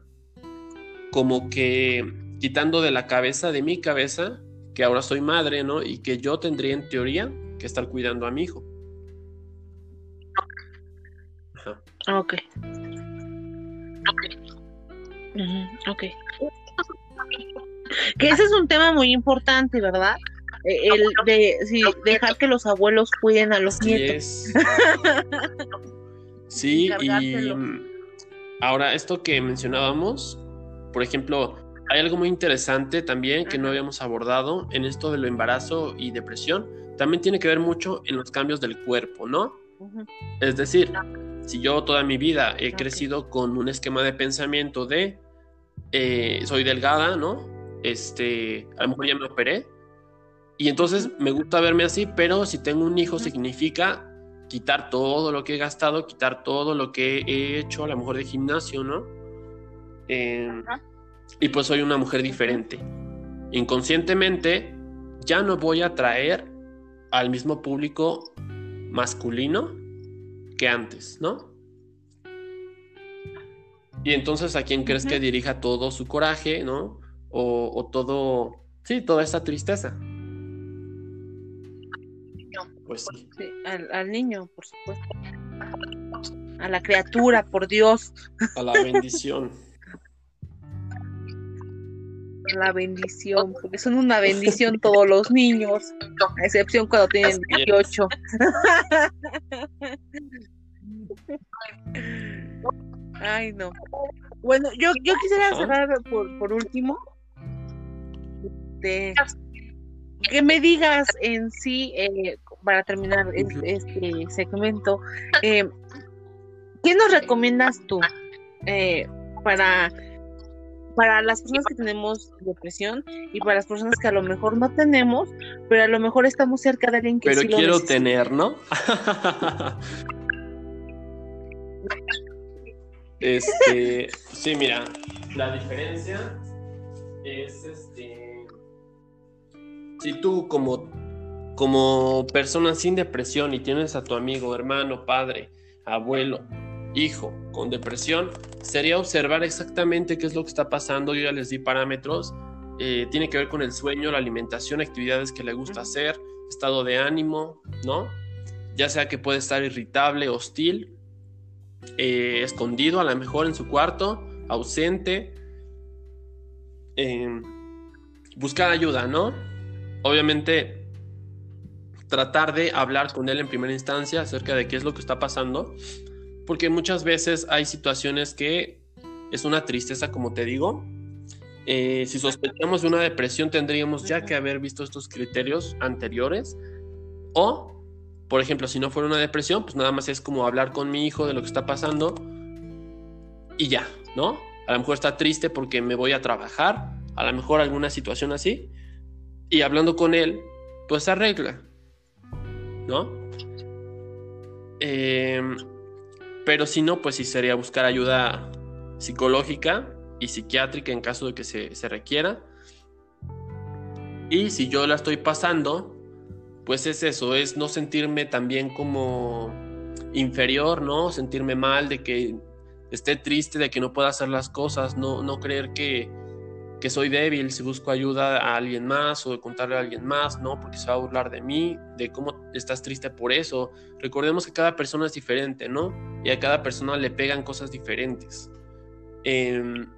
como que quitando de la cabeza, de mi cabeza, que ahora soy madre, ¿no? Y que yo tendría en teoría que estar cuidando a mi hijo. Ajá. Ok. Ok. Que ese es un tema muy importante, ¿verdad? Eh, el de dejar que los abuelos cuiden a los nietos. sí, y ahora esto que mencionábamos, por ejemplo, hay algo muy interesante también que no habíamos abordado en esto de lo embarazo y depresión. También tiene que ver mucho en los cambios del cuerpo, ¿no? Es decir, si yo toda mi vida he crecido con un esquema de pensamiento de eh, soy delgada, ¿no? Este, a lo mejor ya me operé. Y entonces me gusta verme así, pero si tengo un hijo significa quitar todo lo que he gastado, quitar todo lo que he hecho, a lo mejor de gimnasio, ¿no? Em, y pues soy una mujer diferente. Inconscientemente ya no voy a traer al mismo público masculino que antes, ¿no? Y entonces a quién crees que dirija todo su coraje, ¿no? O, todo, sí, toda esa tristeza. Pues sí. al, al niño, por supuesto. A la criatura, por Dios. A la bendición. la bendición, porque son una bendición todos los niños, a excepción cuando tienen 18. Ay, no. Bueno, yo, yo quisiera cerrar por, por último. De, que me digas en sí, eh, para terminar este, segmento, eh, ¿qué nos recomiendas tú eh, para para las personas que tenemos depresión y para las personas que a lo mejor no tenemos, pero a lo mejor estamos cerca de alguien que pero quiero tener, ¿no? este, sí, mira, la diferencia es este si tú como como persona sin depresión y tienes a tu amigo, hermano, padre, abuelo hijo con depresión sería observar exactamente qué es lo que está pasando. Yo ya les di parámetros. Eh, tiene que ver con el sueño, la alimentación, actividades que le gusta hacer, estado de ánimo, ¿no? Ya sea que puede estar irritable, hostil, eh, escondido a lo mejor en su cuarto, ausente. Em, buscar ayuda, ¿no? Obviamente tratar de hablar con él en primera instancia acerca de qué es lo que está pasando, porque muchas veces hay situaciones que es una tristeza, como te digo. Eh, si sospechamos de una depresión, tendríamos ya que haber visto estos criterios anteriores. O, por ejemplo, si no fuera una depresión, pues nada más es como hablar con mi hijo de lo que está pasando y ya, ¿no? A lo mejor está triste porque me voy a trabajar, a lo mejor alguna situación así, y hablando con él, pues arregla. ¿no? Em, pero si no, pues sí sería buscar ayuda psicológica y psiquiátrica en caso de que se, se requiera. Y si yo la estoy pasando, pues es eso, es no sentirme también como inferior, ¿no? Sentirme mal de que esté triste, de que no pueda hacer las cosas, no, no creer que, que soy débil si busco ayuda a alguien más o de contarle a alguien más, ¿no? Porque se va a burlar de mí, de cómo estás triste por eso. Recordemos que cada persona es diferente, ¿no? Y a cada persona le pegan cosas diferentes. Em,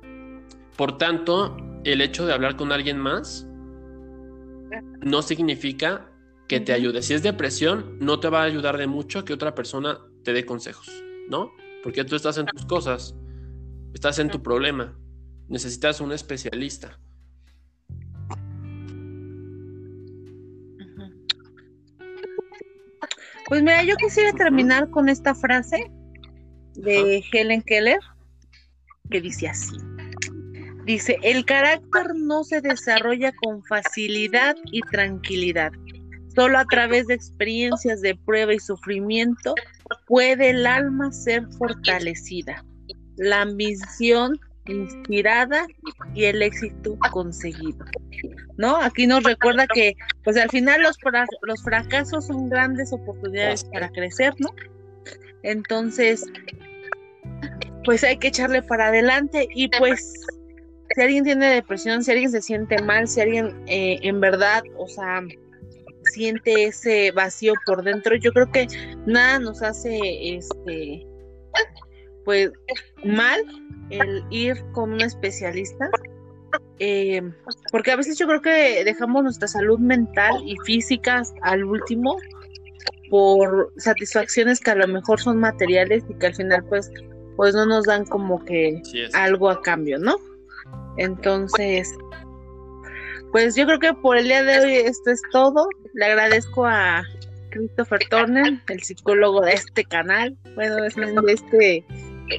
por tanto, el hecho de hablar con alguien más no significa que te ayude. Si es depresión, no te va a ayudar de mucho que otra persona te dé consejos, ¿no? Porque tú estás en tus cosas, estás en tu problema necesitas un especialista. Pues mira, yo quisiera terminar con esta frase de Helen Keller que dice así. Dice, el carácter no se desarrolla con facilidad y tranquilidad. Solo a través de experiencias de prueba y sufrimiento puede el alma ser fortalecida. La ambición inspirada y el éxito conseguido. ¿No? Aquí nos recuerda que pues al final los, los fracasos son grandes oportunidades para crecer, ¿no? Entonces, pues hay que echarle para adelante y pues si alguien tiene depresión, si alguien se siente mal, si alguien eh, en verdad, o sea, siente ese vacío por dentro, yo creo que nada nos hace este pues mal el ir con un especialista, eh, porque a veces yo creo que dejamos nuestra salud mental y física al último por satisfacciones que a lo mejor son materiales y que al final pues pues no nos dan como que algo a cambio, ¿no? Entonces, pues yo creo que por el día de hoy esto es todo. Le agradezco a Christopher Turner, el psicólogo de este canal, bueno, es de este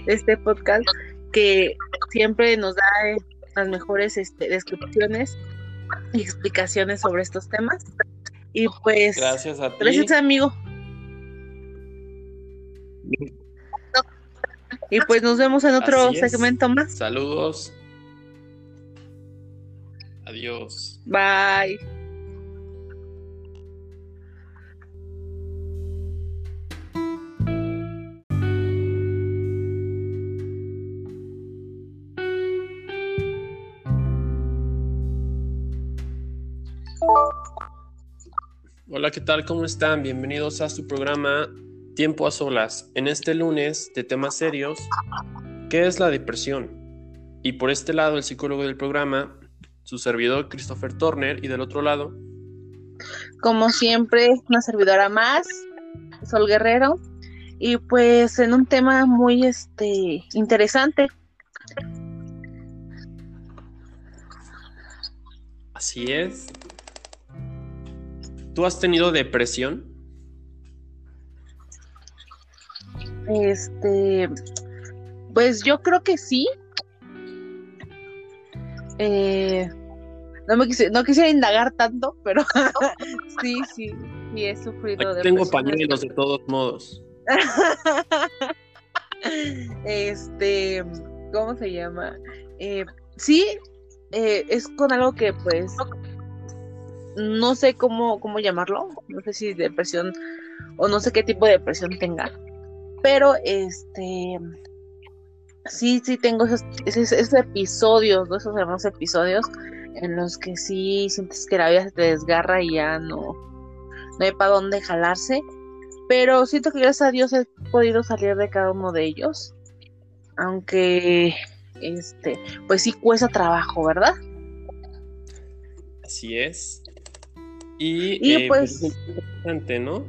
este podcast que siempre nos da eh, las mejores este, descripciones y explicaciones sobre estos temas. Y pues, gracias a ti. Gracias, amigo. Y pues nos vemos en otro segmento más. Saludos. Adiós. Bye. Hola, ¿qué tal? ¿Cómo están? Bienvenidos a su programa Tiempo a Solas. En este lunes de temas serios, ¿qué es la depresión? Y por este lado, el psicólogo del programa, su servidor Christopher Turner, y del otro lado. Como siempre, una servidora más, Sol Guerrero, y pues en un tema muy este interesante. Así es. ¿Tú has tenido depresión? Este, pues yo creo que sí. Eh, no me no quisiera indagar tanto, pero sí, sí, sí he sufrido depresión. Tengo pañuelos de todos modos. este, ¿cómo se llama? Eh, sí, eh, es con algo que pues no sé cómo, cómo llamarlo, no sé si depresión o no sé qué tipo de depresión tenga, pero este sí, sí tengo esos, esos, episodios, esos hermosos episodios en los que sí sientes que la vida se te desgarra y ya no, no hay para dónde jalarse. Pero siento que gracias a Dios he podido salir de cada uno de ellos. Aunque, este, pues sí cuesta trabajo, ¿verdad? Así es. Y, eh, pues, pues interesante, ¿no?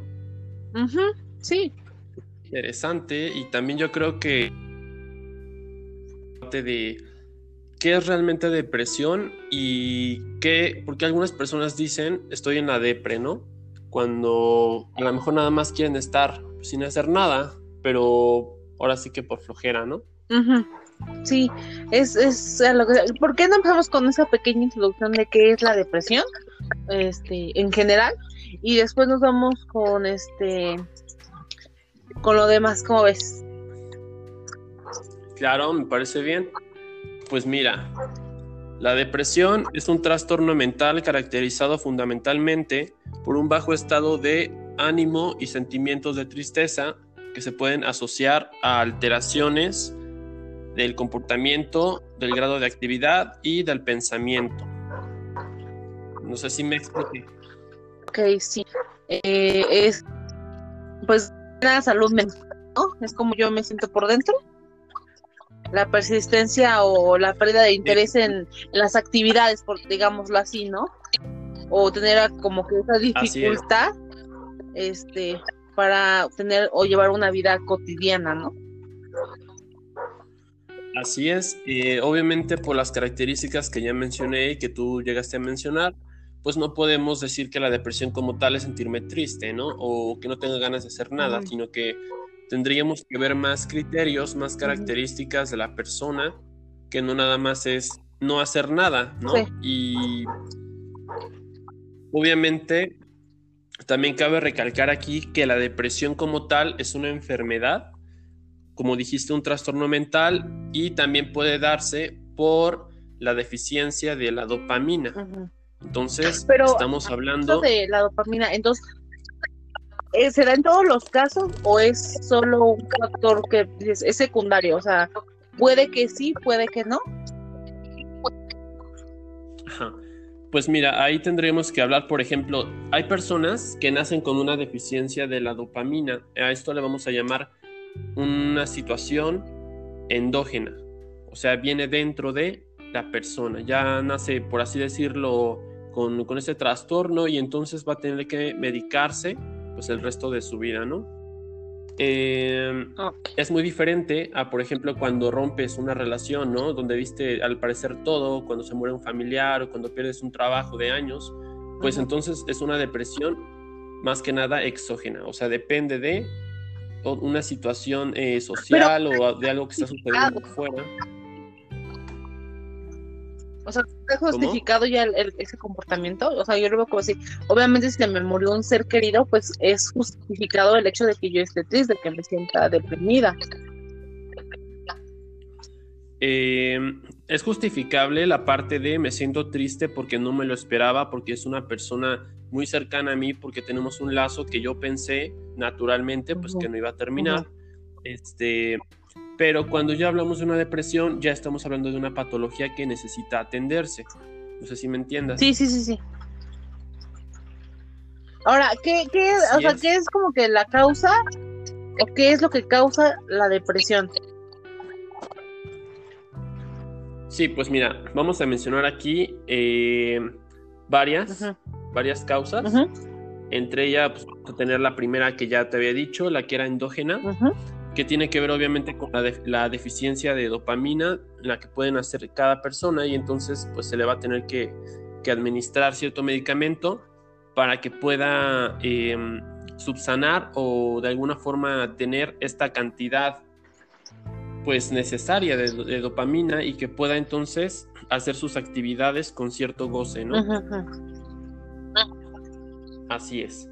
sí. Interesante. Y también yo creo que de qué es realmente depresión y qué, porque algunas personas dicen estoy en la depre, ¿no? Cuando a lo mejor nada más quieren estar sin hacer nada, pero ahora sí que por flojera, ¿no? Sí, es, es lo que, ¿por qué no empezamos con esa pequeña introducción de qué es la depresión? Este, en general, y después nos vamos con este con lo demás, ¿cómo ves? Claro, me parece bien. Pues mira, la depresión es un trastorno mental caracterizado fundamentalmente por un bajo estado de ánimo y sentimientos de tristeza que se pueden asociar a alteraciones del comportamiento, del grado de actividad y del pensamiento. No sé si me expliqué. Ok, sí. Eh, es, pues, la salud mental, ¿no? Es como yo me siento por dentro la persistencia o la pérdida de interés en las actividades, por digámoslo así, ¿no? O tener como que esa dificultad este para tener o llevar una vida cotidiana, ¿no? Así es, eh, obviamente por las características que ya mencioné y que tú llegaste a mencionar, pues no podemos decir que la depresión como tal es sentirme triste, ¿no? O que no tenga ganas de hacer nada, sino que tendríamos que ver más criterios, más características de la persona, que no nada más es no hacer nada, ¿no? Y obviamente también cabe recalcar aquí que la depresión como tal es una enfermedad, como dijiste, un trastorno mental y también puede darse por la deficiencia de la dopamina. Entonces, estamos hablando de la dopamina. Entonces, eh, ¿se da en todos los casos o es solo un factor que es, secundario? O sea, puede que sí, puede que no. Pues mira, ahí tendremos que hablar, por ejemplo, hay personas que nacen con una deficiencia de la dopamina. A esto le vamos a llamar una situación endógena. O sea, viene dentro de la persona. Ya nace, por así decirlo, con, con ese trastorno y entonces va a tener que medicarse pues el resto de su vida, ¿no? Em, es muy diferente a, por ejemplo, cuando rompes una relación, ¿no? Donde viste al parecer todo, cuando se muere un familiar o cuando pierdes un trabajo de años, pues entonces es una depresión más que nada exógena, o sea, depende de una situación eh, social o de algo que está sucediendo fuera. O sea, ¿está justificado ya ese comportamiento? O sea, yo lo veo como así. Obviamente, si me murió un ser querido, pues es justificado el hecho de que yo esté triste, de que me sienta deprimida. Eh, es justificable la parte de me siento triste porque no me lo esperaba, porque es una persona muy cercana a mí, porque tenemos un lazo que yo pensé naturalmente, pues que no iba a terminar. Este pero cuando ya hablamos de una depresión, ya estamos hablando de una patología que necesita atenderse. No sé si me entiendas. Sí, sí, sí, sí. Ahora, ¿qué, qué, o sea, ¿qué es como que la causa o qué es lo que causa la depresión? Sí, pues mira, vamos a mencionar aquí eh, varias, varias causas. Entre ellas, pues, vamos a tener la primera que ya te había dicho, la que era endógena que tiene que ver obviamente con la, deficiencia de dopamina, la que pueden hacer cada persona y entonces pues se le va a tener que, administrar cierto medicamento para que pueda em, subsanar o de alguna forma tener esta cantidad pues necesaria de, dopamina y que pueda entonces hacer sus actividades con cierto goce, ¿no? Así es.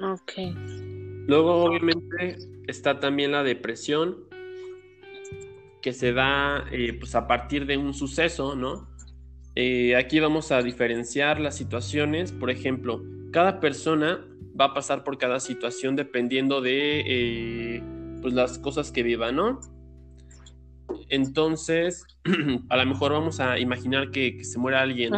Ok. Luego, obviamente, está también la depresión, que se da eh, pues a partir de un suceso, ¿no? Eh, aquí vamos a diferenciar las situaciones. Por ejemplo, cada persona va a pasar por cada situación dependiendo de eh, pues las cosas que viva, ¿no? Entonces, a lo mejor vamos a imaginar que, se muera alguien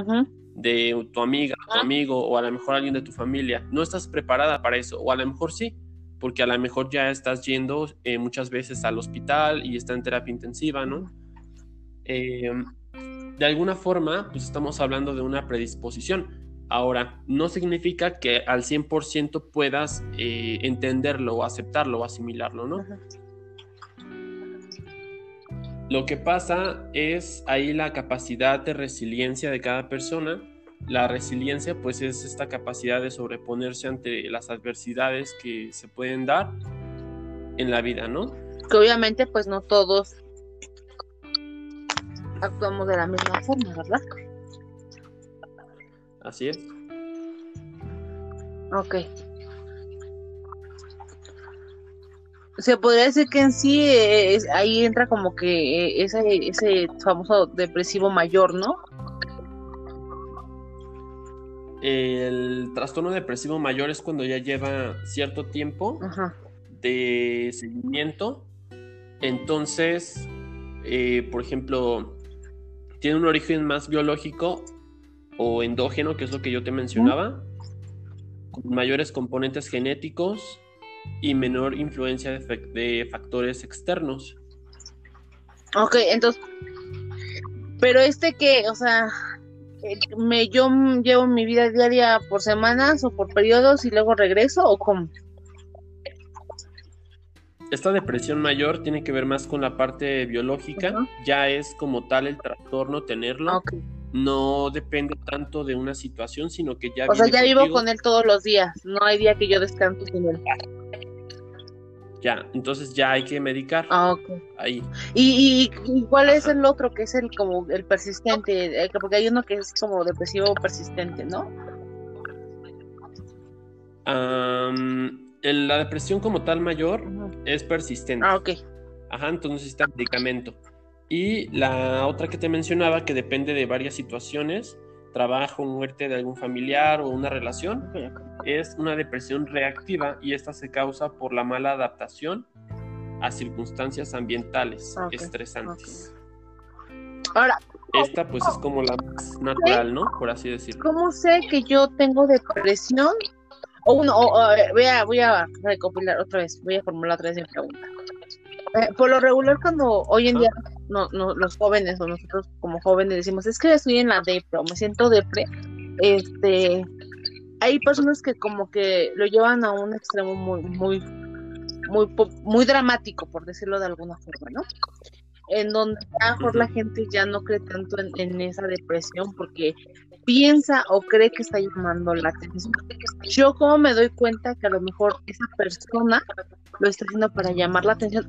de tu amiga, tu amigo, o a lo mejor alguien de tu familia. No estás preparada para eso, o a lo mejor sí, porque a lo mejor ya estás yendo eh, muchas veces al hospital y está en terapia intensiva, ¿no? Eh, de alguna forma, pues estamos hablando de una predisposición. Ahora, no significa que al 100% puedas eh, entenderlo o aceptarlo o asimilarlo, ¿no? Lo que pasa es ahí la capacidad de resiliencia de cada persona. La resiliencia pues es esta capacidad de sobreponerse ante las adversidades que se pueden dar en la vida, ¿no? Que obviamente pues no todos actuamos de la misma forma, ¿verdad? Así es. Ok. Se podría decir que en sí eh, ahí entra como que eh, ese, ese famoso depresivo mayor, ¿no? El trastorno depresivo mayor es cuando ya lleva cierto tiempo de seguimiento. Entonces, eh, por ejemplo, tiene un origen más biológico o endógeno, que es lo que yo te mencionaba, con mayores componentes genéticos y menor influencia de, factores externos. Ok, entonces, pero este que, o sea, eh, me yo llevo mi vida diaria por semanas o por periodos y luego regreso o cómo? Esta depresión mayor tiene que ver más con la parte biológica, ya es como tal el trastorno tenerlo. No depende tanto de una situación, sino que ya... O sea, ya vivo con él todos los días, no hay día que yo descanso sin él. Ya, entonces ya hay que medicar. Ah, ok. Ahí. ¿Y, cuál es el otro que es el como el persistente? Eh, porque hay uno que es como depresivo persistente, ¿no? la depresión como tal mayor es persistente. Ah, ok. Ajá, entonces necesita medicamento. Y la otra que te mencionaba, que depende de varias situaciones, trabajo, muerte de algún familiar o una relación, es una depresión reactiva y esta se causa por la mala adaptación a circunstancias ambientales estresantes. Ahora, esta pues es como la más natural, ¿no? Por así decirlo. ¿Cómo sé que yo tengo depresión? O uno, voy, a, voy a recopilar otra vez, voy a formular otra vez mi pregunta. Eh, por lo regular cuando hoy en día no, no, los jóvenes o nosotros como jóvenes decimos, es que estoy en la depre o me siento depre, este, hay personas que como que lo llevan a un extremo muy, muy, muy, muy dramático, por decirlo de alguna forma, ¿no? En donde a lo mejor la gente ya no cree tanto en, esa depresión porque piensa o cree que está llamando la atención. Yo como me doy cuenta que a lo mejor esa persona lo está haciendo para llamar la atención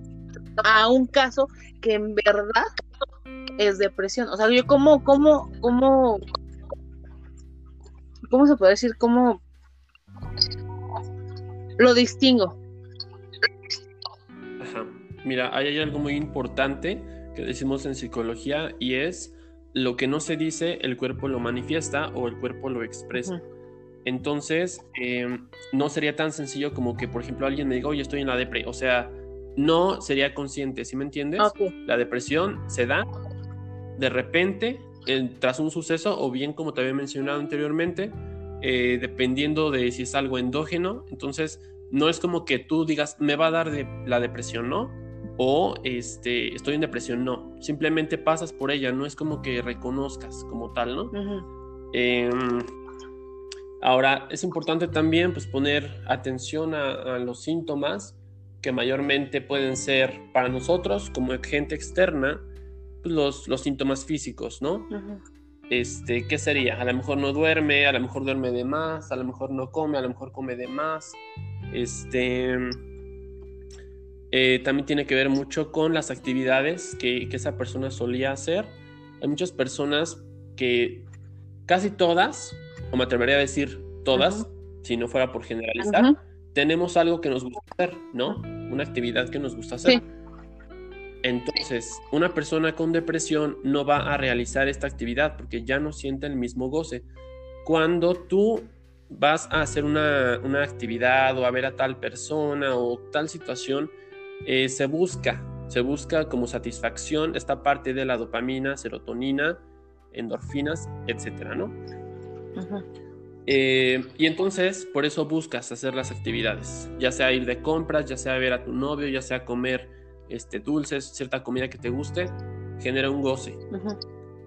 a un caso que en verdad es depresión. O sea, yo como, como, como, ¿cómo se puede decir? ¿Cómo lo distingo? Ajá. Mira, hay algo muy importante que decimos en psicología y es lo que no se dice, el cuerpo lo manifiesta o el cuerpo lo expresa. Entonces, em, no sería tan sencillo como que, por ejemplo, alguien me diga, oye, estoy en la depre. O sea, no sería consciente, ¿sí me entiendes? La depresión se da de repente tras un suceso o bien como te había mencionado anteriormente, eh, dependiendo de si es algo endógeno, entonces no es como que tú digas me va a dar de la depresión, ¿no? O este, estoy en depresión, no. Simplemente pasas por ella, no es como que reconozcas como tal, ¿no? Em, ahora, es importante también pues, poner atención a los síntomas que mayormente pueden ser para nosotros como gente externa pues, los, los síntomas físicos, ¿no? Este, ¿qué sería? A lo mejor no duerme, a lo mejor duerme de más, a lo mejor no come, a lo mejor come de más. Este, eh, también tiene que ver mucho con las actividades que, que, esa persona solía hacer. Hay muchas personas que casi todas, o me atrevería a decir todas, si no fuera por generalizar, tenemos algo que nos gusta hacer, ¿no? Una actividad que nos gusta hacer. Entonces, una persona con depresión no va a realizar esta actividad porque ya no siente el mismo goce. Cuando tú vas a hacer una, actividad o a ver a tal persona o tal situación, eh, se busca, se busca como satisfacción esta parte de la dopamina, serotonina, endorfinas, etcétera, ¿no? Eh, y entonces, por eso buscas hacer las actividades, ya sea ir de compras, ya sea ver a tu novio, ya sea comer este, dulces, cierta comida que te guste, genera un goce.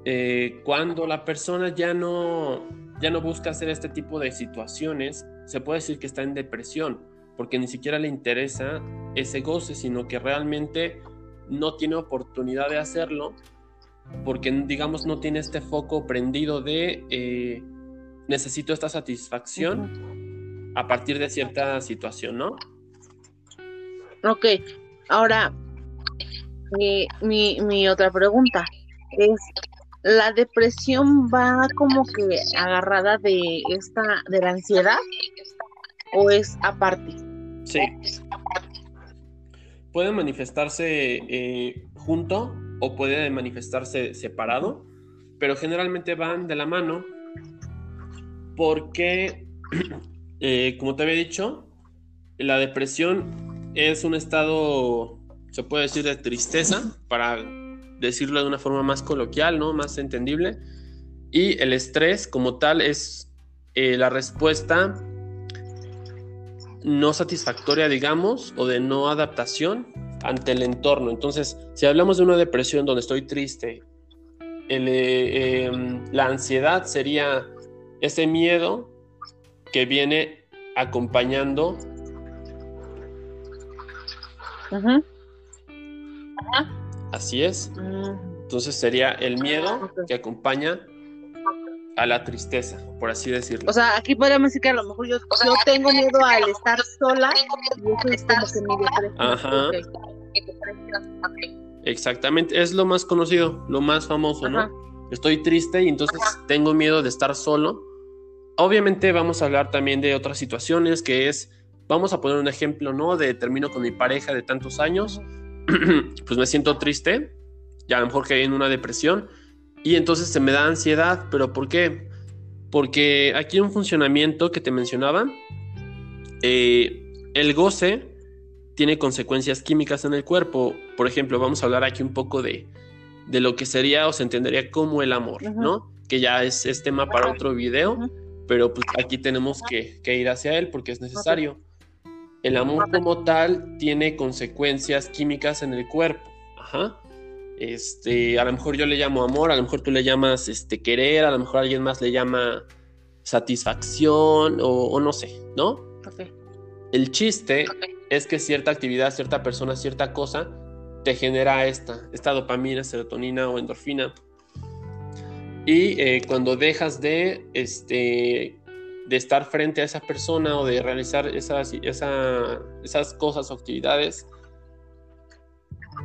Eh, cuando la persona ya no, ya no busca hacer este tipo de situaciones, se puede decir que está en depresión, porque ni siquiera le interesa ese goce, sino que realmente no tiene oportunidad de hacerlo, porque digamos no tiene este foco prendido de eh, necesito esta satisfacción a partir de cierta situación, ¿no? Ok, ahora mi, mi otra pregunta es la depresión va como que agarrada de esta de la ansiedad o es aparte sí. Puede manifestarse eh, junto o puede manifestarse separado pero generalmente van de la mano porque eh, como te había dicho la depresión es un estado se puede decir de tristeza para decirlo de una forma más coloquial, ¿no? Más entendible. Y el estrés como tal es eh, la respuesta no satisfactoria, digamos, o de no adaptación ante el entorno. Entonces, si hablamos de una depresión donde estoy triste, eh, em, la ansiedad sería ese miedo que viene acompañando Así es. Mm. Entonces sería el miedo que acompaña a la tristeza, por así decirlo. O sea, aquí podríamos decir que a lo mejor yo, tengo miedo al estar sola y eso es como que mi Ajá. Exactamente, es lo más conocido, lo más famoso, ¿no? Estoy triste y entonces tengo miedo de estar solo. Obviamente vamos a hablar también de otras situaciones que es, vamos a poner un ejemplo, ¿no? De termino con mi pareja de tantos años pues me siento triste, ya a lo mejor que en una depresión, y entonces se me da ansiedad, pero ¿por qué? Porque aquí hay un funcionamiento que te mencionaba, eh, el goce tiene consecuencias químicas en el cuerpo, por ejemplo, vamos a hablar aquí un poco de, de lo que sería o se entendería como el amor, ¿no? Que ya es, tema para otro video, pero pues aquí tenemos que, ir hacia él porque es necesario. El amor como tal tiene consecuencias químicas en el cuerpo. Ajá. Este, a lo mejor yo le llamo amor, a lo mejor tú le llamas este, querer, a lo mejor alguien más le llama satisfacción o, no sé, ¿no? El chiste es que cierta actividad, cierta persona, cierta cosa te genera esta, esta dopamina, serotonina o endorfina. Y eh, cuando dejas de este, de estar frente a esa persona o de realizar esas, esas cosas o actividades,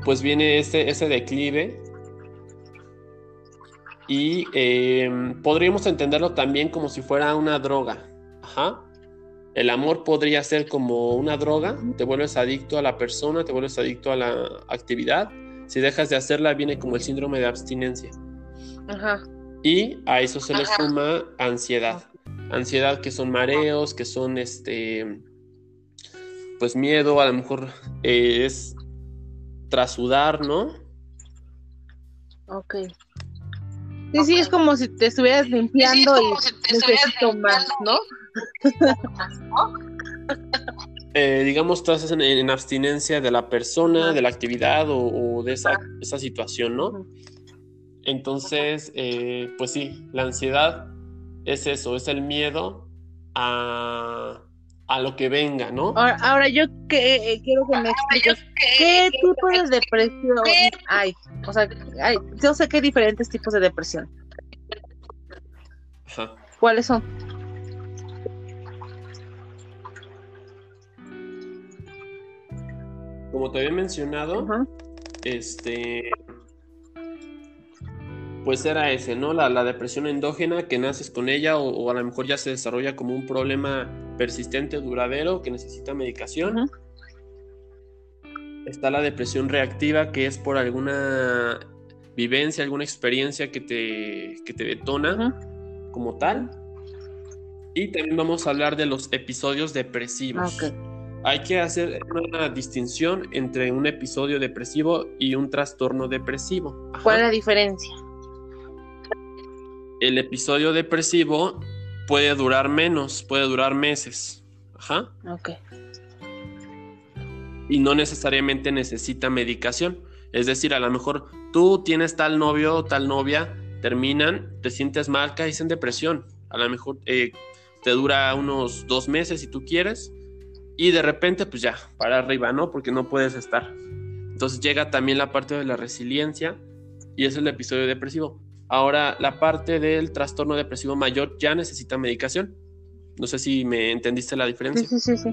pues viene ese, ese declive y eh, podríamos entenderlo también como si fuera una droga. Ajá. El amor podría ser como una droga, te vuelves adicto a la persona, te vuelves adicto a la actividad. Si dejas de hacerla, viene como el síndrome de abstinencia. Ajá. Y a eso se le suma ansiedad ansiedad que son mareos, que son este, pues miedo, a lo mejor eh, es trasudar, ¿no? Ok. Sí, sí, es como si te estuvieras limpiando y necesito más, ¿no? eh, digamos, estás en, abstinencia de la persona, de la actividad o, de esa, esa, situación, ¿no? Entonces, eh, pues sí, la ansiedad es eso, es el miedo a, lo que venga, ¿no? Ahora, yo que, eh, quiero que me expliques qué tipo de depresión hay. O sea, hay, yo sé que hay diferentes tipos de depresión. Ajá. ¿Cuáles son? Como te había mencionado, este pues era ese, ¿no? La, depresión endógena que naces con ella o, a lo mejor ya se desarrolla como un problema persistente, duradero, que necesita medicación. Está la depresión reactiva que es por alguna vivencia, alguna experiencia que te, te detona como tal. Y también vamos a hablar de los episodios depresivos. Hay que hacer una distinción entre un episodio depresivo y un trastorno depresivo. Ajá. ¿Cuál es la diferencia? El episodio depresivo puede durar menos, puede durar meses. Ajá. Ok. y no necesariamente necesita medicación. Es decir, a lo mejor tú tienes tal novio o tal novia, terminan, te sientes mal, caes en depresión. A lo mejor eh, te dura unos dos meses si tú quieres y de repente pues ya, para arriba, ¿no? Porque no puedes estar. Entonces llega también la parte de la resiliencia y es el episodio depresivo. Ahora, la parte del trastorno depresivo mayor ya necesita medicación. No sé si me entendiste la diferencia. Sí, sí, sí, sí.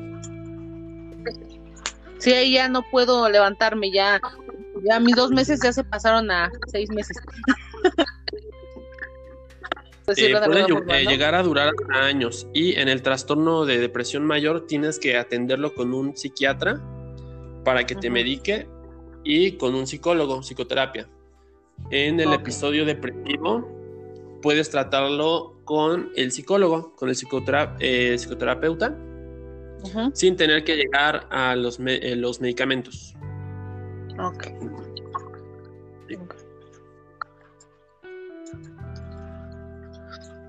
Sí, ahí ya no puedo levantarme, ya, ya mis dos meses ya se pasaron a seis meses. Eh, puede forma, eh, ¿no? llegar a durar años y en el trastorno de depresión mayor tienes que atenderlo con un psiquiatra para que te medique y con un psicólogo, psicoterapia. En el episodio depresivo puedes tratarlo con el psicólogo, con el psicotera- eh, psicoterapeuta, sin tener que llegar a los, me- eh, los medicamentos. ok. Sí. Ok.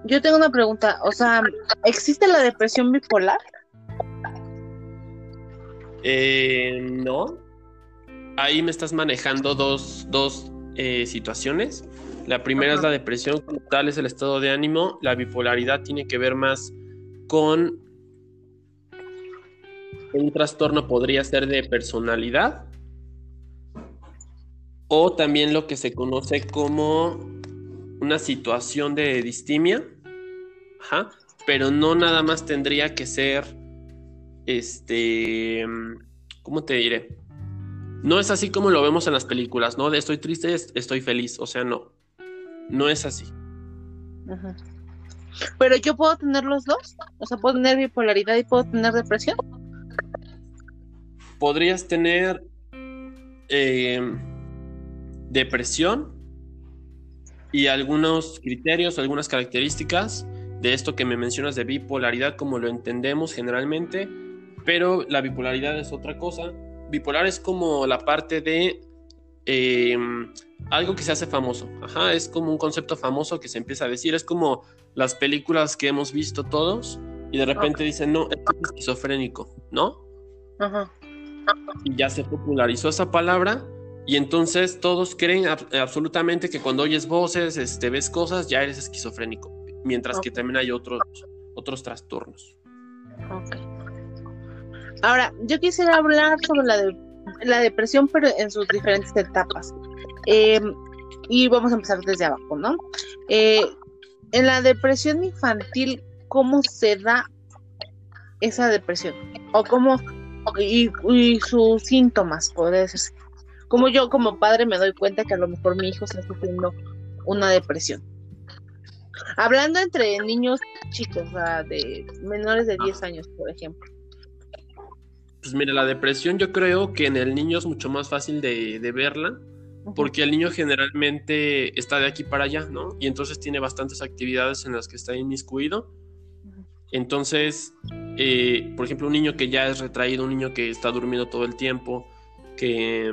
Yo tengo una pregunta, o sea, ¿existe la depresión bipolar? Eh, no. Ahí me estás manejando dos, dos, eh, situaciones. La primera es la depresión, como tal es el estado de ánimo. La bipolaridad tiene que ver más con un trastorno, podría ser de personalidad. O también lo que se conoce como una situación de distimia. Ajá. Pero no nada más tendría que ser este, ¿cómo te diré? No es así como lo vemos en las películas, ¿no? De estoy triste, est- estoy feliz, o sea, no. No es así. Ujú. Pero yo puedo tener los dos, o sea, puedo tener bipolaridad y puedo tener depresión. Podrías tener eh, depresión y algunos criterios, algunas características de esto que me mencionas de bipolaridad, como lo entendemos generalmente, pero la bipolaridad es otra cosa. Bipolar es como la parte de eh, algo que se hace famoso. Ajá, es como un concepto famoso que se empieza a decir. Es como las películas que hemos visto todos y de repente dicen, no, es esquizofrénico, ¿no? Ajá. y ya se popularizó esa palabra y entonces todos creen ab- absolutamente que cuando oyes voces, este, ves cosas, ya eres esquizofrénico, mientras que también hay otros, otros trastornos. Ok. Ahora, yo quisiera hablar sobre la, de- la depresión, pero en sus diferentes etapas. Eh, y vamos a empezar desde abajo, ¿no? Eh, en la depresión infantil, ¿cómo se da esa depresión? O cómo, y, y sus síntomas, podría decirse. Como yo, como padre, me doy cuenta que a lo mejor mi hijo está sufriendo una depresión. Hablando entre niños chicos, o de menores de 10 años, por ejemplo. Pues mira, la depresión yo creo que en el niño es mucho más fácil de, de verla, porque el niño generalmente está de aquí para allá, ¿no? Y entonces tiene bastantes actividades en las que está inmiscuido. Entonces, eh, por ejemplo, un niño que ya es retraído, un niño que está durmiendo todo el tiempo, que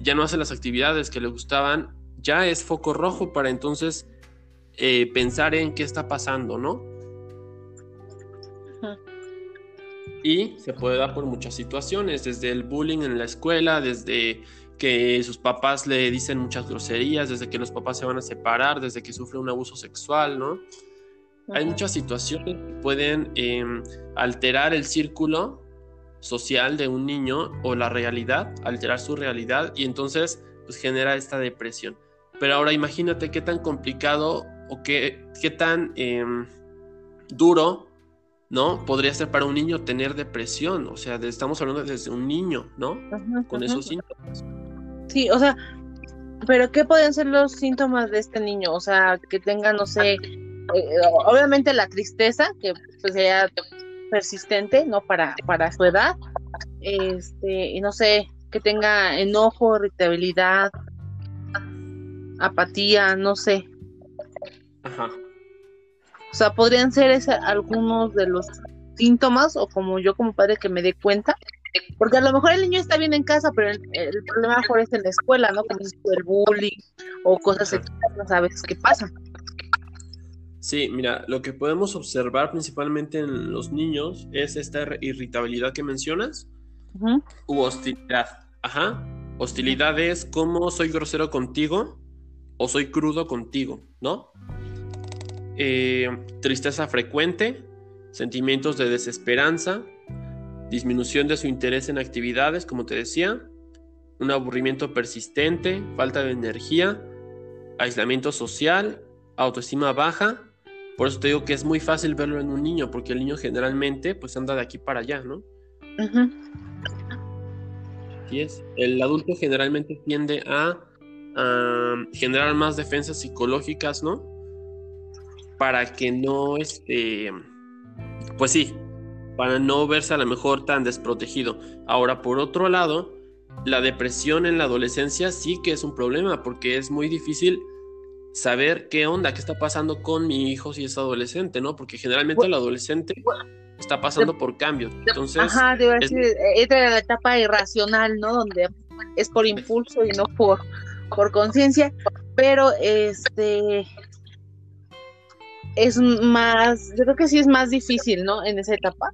ya no hace las actividades que le gustaban, ya es foco rojo para entonces eh, pensar en qué está pasando, ¿no? Y se puede dar por muchas situaciones, desde el bullying en la escuela, desde que sus papás le dicen muchas groserías, desde que los papás se van a separar, desde que sufre un abuso sexual, ¿no? Hay muchas situaciones que pueden eh, alterar el círculo social de un niño o la realidad, alterar su realidad y entonces pues genera esta depresión. Pero ahora imagínate qué tan complicado o qué, qué tan eh, duro, ¿no? Podría ser para un niño tener depresión. O sea, de- estamos hablando desde un niño, ¿no? Ujú, Con esos síntomas. Sí, o sea, pero ¿qué podrían ser los síntomas de este niño? O sea, que tenga, no sé, eh, obviamente la tristeza, que pues sea persistente, ¿no? Para, para su edad, este, y no sé, que tenga enojo, irritabilidad, apatía, no sé. Ajá. O sea, podrían ser algunos de los síntomas o como yo como padre que me dé cuenta. Porque a lo mejor el niño está bien en casa, pero el, problema mejor es en la escuela, ¿no? Como el bullying o cosas externas a veces que pasan. Sí, mira, lo que podemos observar principalmente en los niños es esta irritabilidad que mencionas u hostilidad. Ajá. Hostilidad es como soy grosero contigo o soy crudo contigo, ¿no? Eh, tristeza frecuente, sentimientos de desesperanza, disminución de su interés en actividades, como te decía, un aburrimiento persistente, falta de energía, aislamiento social, autoestima baja. Por eso te digo que es muy fácil verlo en un niño, porque el niño generalmente pues anda de aquí para allá, ¿no? es. El adulto generalmente tiende a, generar más defensas psicológicas, ¿no? Para que no, este, pues sí, para no verse a lo mejor tan desprotegido. Ahora, por otro lado, la depresión en la adolescencia sí que es un problema porque es muy difícil saber qué onda, qué está pasando con mi hijo si es adolescente, ¿no? Porque generalmente el adolescente está pasando por cambios. Entonces, Ajá, debe decir, entra en la etapa irracional, ¿no? Donde es por impulso y no por, por conciencia, pero este es más, yo creo que sí es más difícil, ¿no? En esa etapa.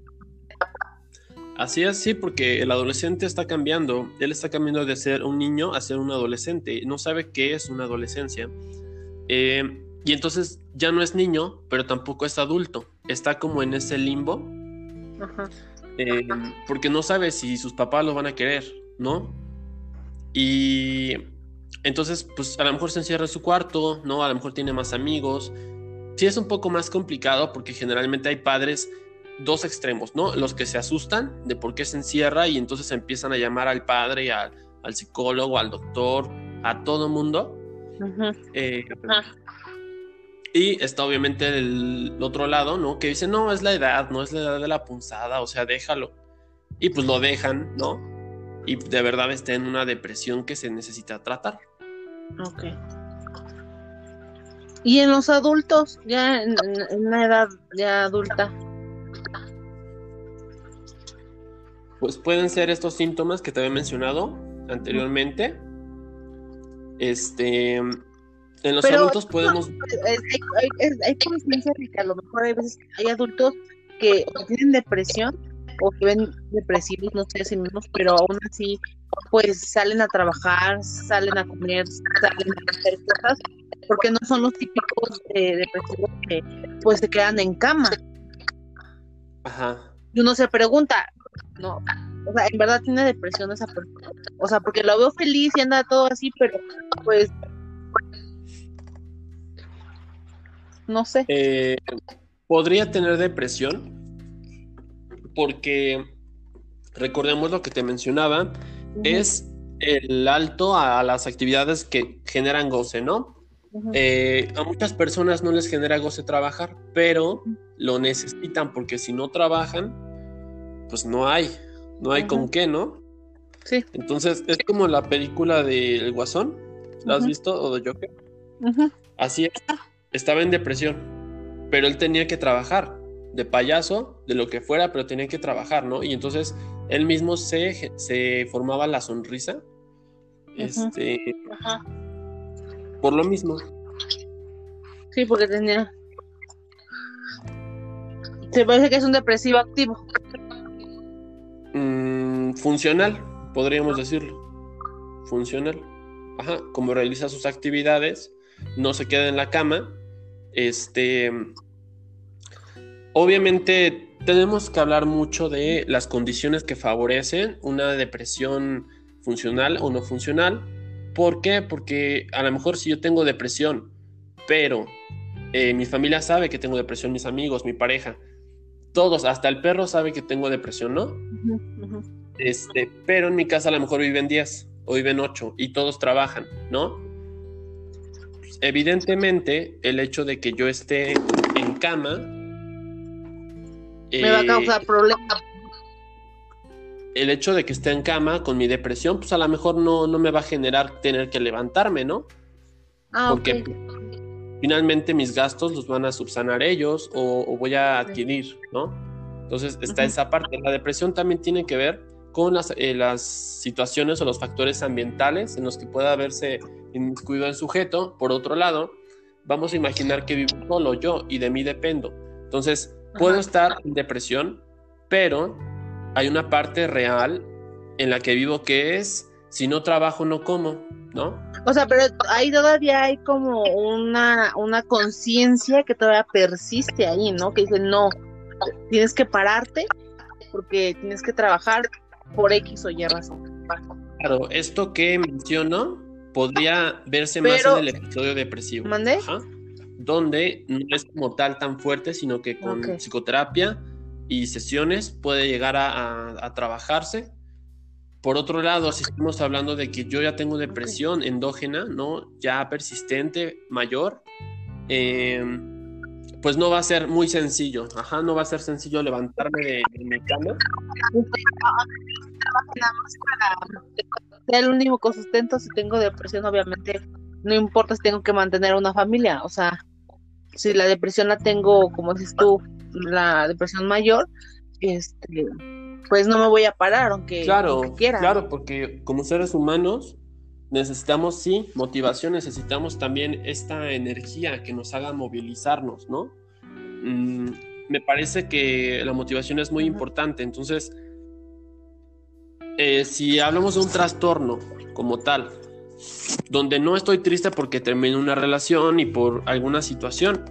Así es, sí, porque el adolescente está cambiando. Él está cambiando de ser un niño a ser un adolescente. No sabe qué es una adolescencia. Eh, y entonces ya no es niño, pero tampoco es adulto. Está como en ese limbo. Eh, porque no sabe si sus papás lo van a querer, ¿no? Y entonces, pues a lo mejor se encierra en su cuarto, ¿no? A lo mejor tiene más amigos. Sí es un poco más complicado porque generalmente hay padres dos extremos, ¿no? Los que se asustan de por qué se encierra y entonces empiezan a llamar al padre, al, al psicólogo, al doctor, a todo mundo. Eh, ah. Y está obviamente el otro lado, ¿no? Que dice, no, es la edad, no es la edad de la punzada, o sea, déjalo. Y pues lo dejan, ¿no? Y de verdad está en una depresión que se necesita tratar. Ok. ¿Y en los adultos, ya en, la edad ya adulta? Pues pueden ser estos síntomas que te había mencionado anteriormente. Este, en los adultos podemos. hay, conciencia de que a lo mejor hay veces hay adultos que tienen depresión o que ven depresivos, no sé si mismos, pero aún así, pues salen a trabajar, salen a comer, salen a hacer cosas, porque no son los típicos depresivos que pues se quedan en cama. Ajá. Y uno se pregunta, no, o sea, en verdad tiene depresión esa persona. O sea, porque lo veo feliz y anda todo así, pero pues no sé. Eh, podría tener depresión porque recordemos lo que te mencionaba, es el alto a las actividades que generan goce, ¿no? Eh, a muchas personas no les genera goce trabajar, pero lo necesitan porque si no trabajan, pues no hay, no hay con qué, ¿no? Sí. Entonces es como la película del Guasón, ¿la has visto? O de Joker. Así es estaba en depresión, pero él tenía que trabajar, de payaso, de lo que fuera, pero tenía que trabajar, ¿no? Y entonces él mismo se, se formaba la sonrisa, este, por lo mismo. Sí, porque tenía... Se parece que es un depresivo activo. Mm, funcional, podríamos decirlo. Funcional. Ajá, como realiza sus actividades, no se queda en la cama, este, obviamente tenemos que hablar mucho de las condiciones que favorecen una depresión funcional o no funcional. ¿Por qué? Porque a lo mejor si yo tengo depresión, pero eh, mi familia sabe que tengo depresión, mis amigos, mi pareja, todos, hasta el perro sabe que tengo depresión, ¿no? Este, pero en mi casa a lo mejor viven 10 o viven 8 y todos trabajan, ¿no? evidentemente el hecho de que yo esté en cama me va a causar eh, problemas. El hecho de que esté en cama con mi depresión, pues a lo mejor no, no me va a generar tener que levantarme, ¿no? Ah, Porque finalmente mis gastos los van a subsanar ellos o, voy a adquirir, ¿no? Entonces está esa parte. La depresión también tiene que ver con las, eh, las, situaciones o los factores ambientales en los que pueda verse inmiscuido el sujeto. Por otro lado, vamos a imaginar que vivo solo yo y de mí dependo. Entonces, puedo estar en depresión, pero hay una parte real en la que vivo que es, si no trabajo, no como, ¿no? O sea, pero ahí todavía hay como una, una conciencia que todavía persiste ahí, ¿no? Que dice, no, tienes que pararte porque tienes que trabajar por X o Y razón. Claro, esto que menciono podría verse más en el episodio depresivo. ¿Mandé? Donde no es como tal tan fuerte, sino que con psicoterapia y sesiones puede llegar a, trabajarse. Por otro lado, si estamos hablando de que yo ya tengo depresión endógena, ¿no? Ya persistente, mayor, em, pues no va a ser muy sencillo. Ajá, no va a ser sencillo levantarme de, mi cama. El único sustento si tengo depresión, obviamente, no importa si tengo que mantener una familia, o sea, si la depresión la tengo, como dices tú, la depresión mayor, este, pues no me voy a parar, aunque, claro, quiera. Claro, porque como seres humanos necesitamos, sí, motivación, necesitamos también esta energía que nos haga movilizarnos, ¿no? Mm, me parece que la motivación es muy importante, entonces, eh, si hablamos de un trastorno como tal, donde no estoy triste porque terminé una relación y por alguna situación,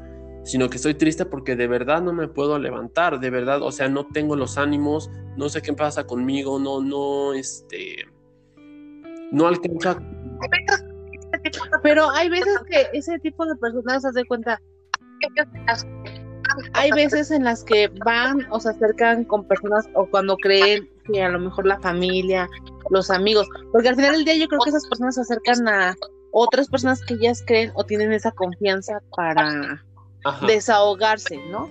sino que estoy triste porque de verdad no me puedo levantar, de verdad, o sea, no tengo los ánimos, no sé qué pasa conmigo, no, no, este, no alcanza. Pero hay veces que ese tipo de personas se de cuenta, hay veces en las que van o se acercan con personas o cuando creen que a lo mejor la familia, los amigos, porque al final del día yo creo que esas personas se acercan a otras personas que ellas creen o tienen esa confianza para desahogarse, ¿no?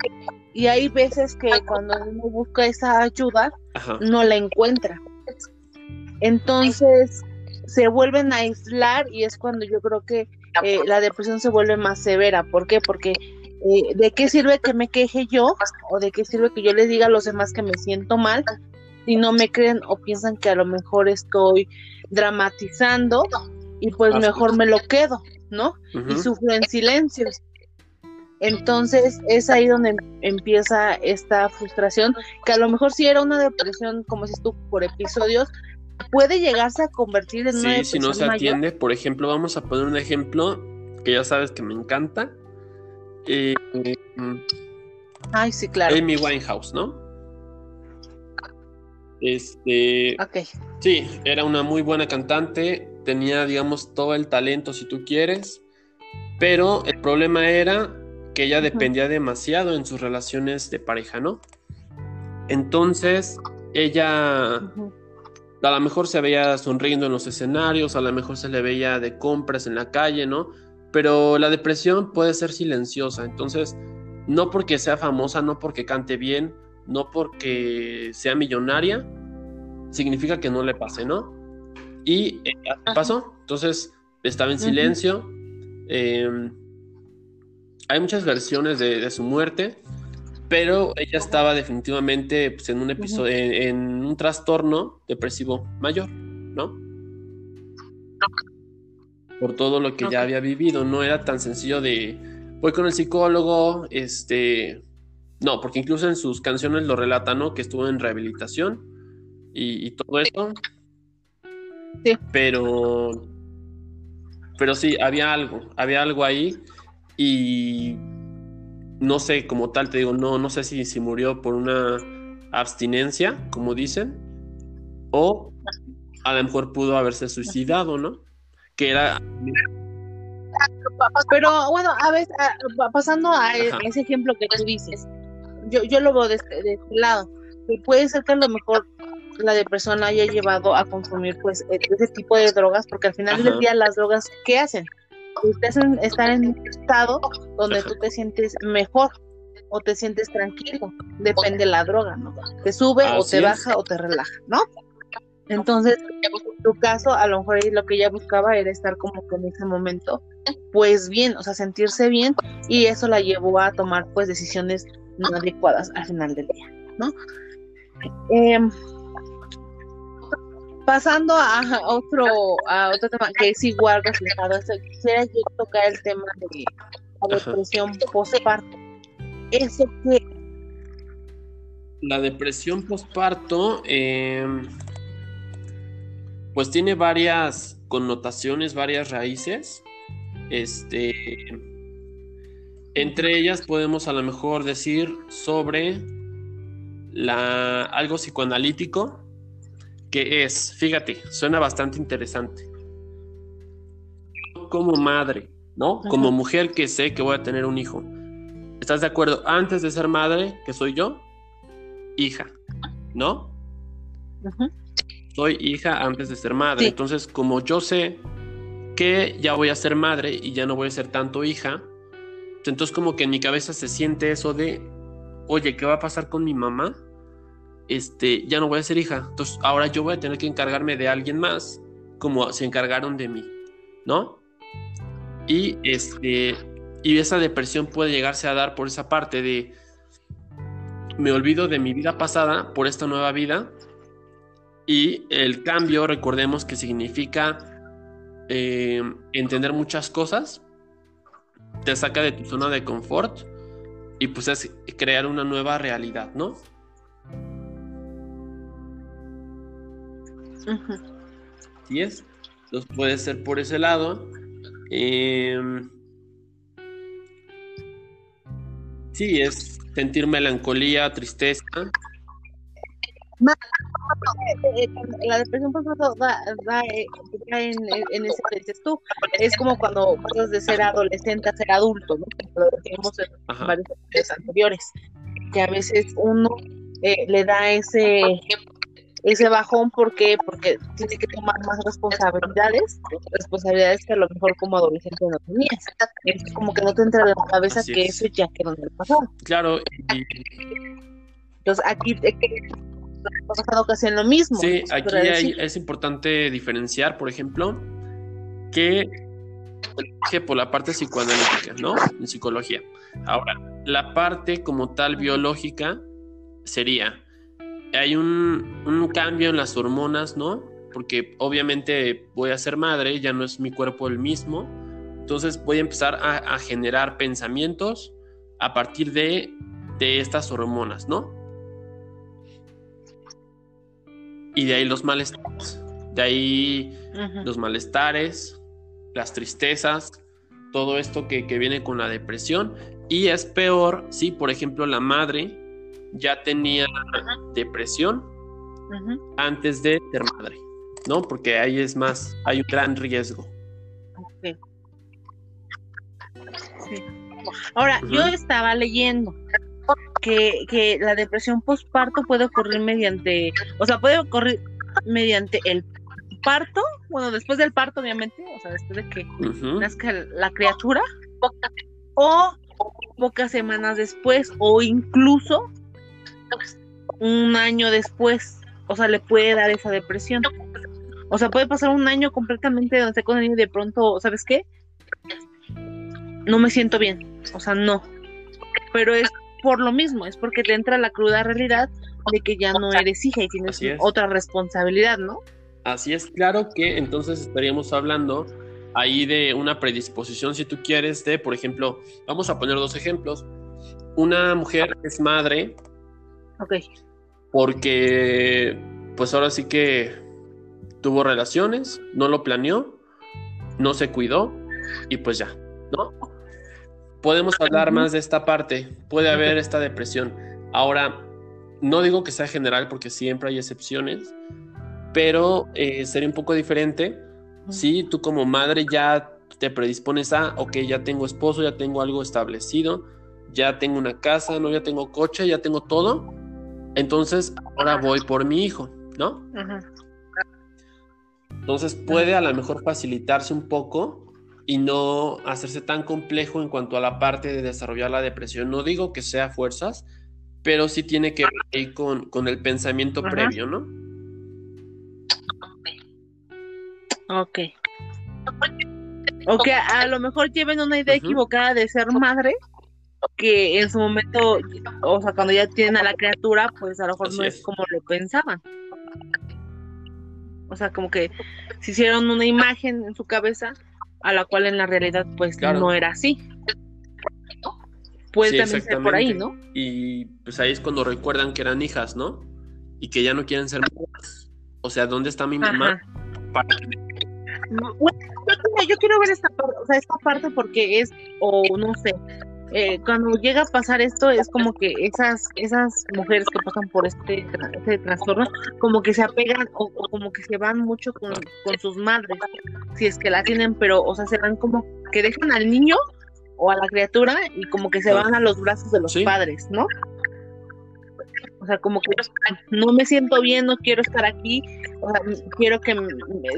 Y hay veces que cuando uno busca esa ayuda, no la encuentra. Entonces se vuelven a aislar y es cuando yo creo que eh, la depresión se vuelve más severa. ¿Por qué? Porque eh, ¿de qué sirve que me queje yo o de qué sirve que yo les diga a los demás que me siento mal si no me creen o piensan que a lo mejor estoy dramatizando y pues mejor me lo quedo, ¿no? Y sufro en silencio. Entonces es ahí donde em, empieza esta frustración, que a lo mejor si era una depresión, como dices tú, por episodios, puede llegarse a convertir en una depresión si no se atiende, por ejemplo, vamos a poner un ejemplo que ya sabes que me encanta. Eh, Ay, sí, claro. Amy Winehouse, ¿no? Este. Ok. Sí, era una muy buena cantante, tenía, digamos, todo el talento, si tú quieres, pero el problema era que ella dependía demasiado en sus relaciones de pareja, ¿no? Entonces, ella a lo mejor se veía sonriendo en los escenarios, a lo mejor se le veía de compras en la calle, ¿no? Pero la depresión puede ser silenciosa, entonces, no porque sea famosa, no porque cante bien, no porque sea millonaria, significa que no le pase, ¿no? Y eh, pasó, entonces estaba en silencio. Eh, hay muchas versiones de, su muerte, pero ella estaba definitivamente pues, en un episodio, en, un trastorno depresivo mayor, ¿no? Por todo lo que ya había vivido, no era tan sencillo de voy con el psicólogo, este, no, porque incluso en sus canciones lo relata, ¿no? Que estuvo en rehabilitación y, y todo eso. Sí. Pero, pero sí, había algo, había algo ahí y no sé, como tal, te digo, no, no sé si, si murió por una abstinencia, como dicen, o a lo mejor pudo haberse suicidado, ¿no? Que era... Pero bueno, a ver, pasando a ese ejemplo que tú dices, yo, yo lo veo de este, de este lado. Puede ser que a lo mejor la depresión haya llevado a consumir pues e, ese tipo de drogas, porque al final del día las drogas, ¿qué hacen? ustedes estar en un estado donde tú te sientes mejor o te sientes tranquilo, depende de la droga, ¿no? Te sube o te baja o te relaja, ¿no? Entonces, en tu caso, a lo mejor lo que ella buscaba era estar como que en ese momento, pues bien, o sea, sentirse bien, y eso la llevó a tomar pues decisiones no adecuadas al final del día, ¿no? Em, pasando a otro, a otro tema que es igual reflejado, quisiera yo tocar el tema de la depresión postparto. ¿Eso qué? La depresión postparto, em, pues tiene varias connotaciones, varias raíces. Este, entre ellas podemos a lo mejor decir sobre la, algo psicoanalítico, que es, fíjate, suena bastante interesante. Como madre, ¿no? Como mujer que sé que voy a tener un hijo. ¿Estás de acuerdo? Antes de ser madre, que soy yo, hija, ¿no? Soy hija antes de ser madre. Entonces, como yo sé que ya voy a ser madre y ya no voy a ser tanto hija, entonces como que en mi cabeza se siente eso de, oye, ¿qué va a pasar con mi mamá? Este, ya no voy a ser hija. Entonces ahora yo voy a tener que encargarme de alguien más, como se encargaron de mí, ¿no? Y este, y esa depresión puede llegarse a dar por esa parte de me olvido de mi vida pasada por esta nueva vida y el cambio, recordemos que significa eh, entender muchas cosas, te saca de tu zona de confort y pues es crear una nueva realidad, ¿no? Sí es. Entonces puede ser por ese lado. Em, sí, es sentir melancolía, tristeza. La depresión por da, da, eh, en, en, ese que dices tú. Es como cuando pasas de ser adolescente a ser adulto, ¿no? Lo decíamos en varios anteriores. Que a veces uno eh, le da ese ese bajón, ¿por qué? Porque tiene que tomar más responsabilidades, responsabilidades que a lo mejor como adolescente no tenías. Es como que no te entra en la cabeza que eso ya quedó en el pasado. Claro. Entonces aquí ha pasado casi en lo mismo. Sí, aquí es importante diferenciar, por ejemplo, que, que por la parte psicoanalítica, ¿no? En psicología. Ahora, la parte como tal biológica sería hay un, cambio en las hormonas, ¿no? Porque obviamente voy a ser madre, ya no es mi cuerpo el mismo. Entonces voy a empezar a, generar pensamientos a partir de, estas hormonas, ¿no? Y de ahí los malestares. De ahí los malestares, las tristezas, todo esto que, que, viene con la depresión. Y es peor si, por ejemplo, la madre ya tenía depresión antes de ser madre, ¿no? Porque ahí es más, hay un gran riesgo. Ahora, yo estaba leyendo que, que la depresión postparto puede ocurrir mediante, o sea, puede ocurrir mediante el parto, bueno, después del parto, obviamente, o sea, después de que nazca la criatura, o pocas semanas después, o incluso un año después, o sea, le puede dar esa depresión. O sea, puede pasar un año completamente donde esté con el y de pronto, ¿sabes qué? No me siento bien, o sea, no. Pero es por lo mismo, es porque te entra la cruda realidad de que ya no eres hija y tienes otra responsabilidad, ¿no? Así es, claro que entonces estaríamos hablando ahí de una predisposición, si tú quieres, de, por ejemplo, vamos a poner dos ejemplos. Una mujer es madre Ok. Porque, pues ahora sí que tuvo relaciones, no lo planeó, no se cuidó y pues ya, ¿no? Podemos hablar más de esta parte, puede haber esta depresión. Ahora, no digo que sea general porque siempre hay excepciones, pero eh, sería un poco diferente si tú como madre ya te predispones a, ok, ya tengo esposo, ya tengo algo establecido, ya tengo una casa, no, ya tengo coche, ya tengo todo, entonces, ahora voy por mi hijo, ¿no? Entonces puede a lo mejor facilitarse un poco y no hacerse tan complejo en cuanto a la parte de desarrollar la depresión. No digo que sea fuerzas, pero sí tiene que ver ahí con, el pensamiento previo, ¿no? Ok. O que a lo mejor lleven una idea equivocada de ser madre, que en su momento, o sea, cuando ya tienen a la criatura, pues a lo mejor no es. como lo pensaban. O sea, como que se hicieron una imagen en su cabeza a la cual en la realidad pues no era así. Puede también ser por ahí, ¿no? Y pues ahí es cuando recuerdan que eran hijas, ¿no? Y que ya no quieren ser mamás. O sea, ¿dónde está mi mamá? yo quiero ver esta parte, o sea, esta parte porque es, o no sé, eh, cuando llega a pasar esto es como que esas esas mujeres que pasan por este, este trastorno como que se apegan o, como que se van mucho con, sus madres si es que la tienen pero o sea se van como que dejan al niño o a la criatura y como que se van a los brazos de los padres no o sea como que no me siento bien no quiero estar aquí o sea quiero que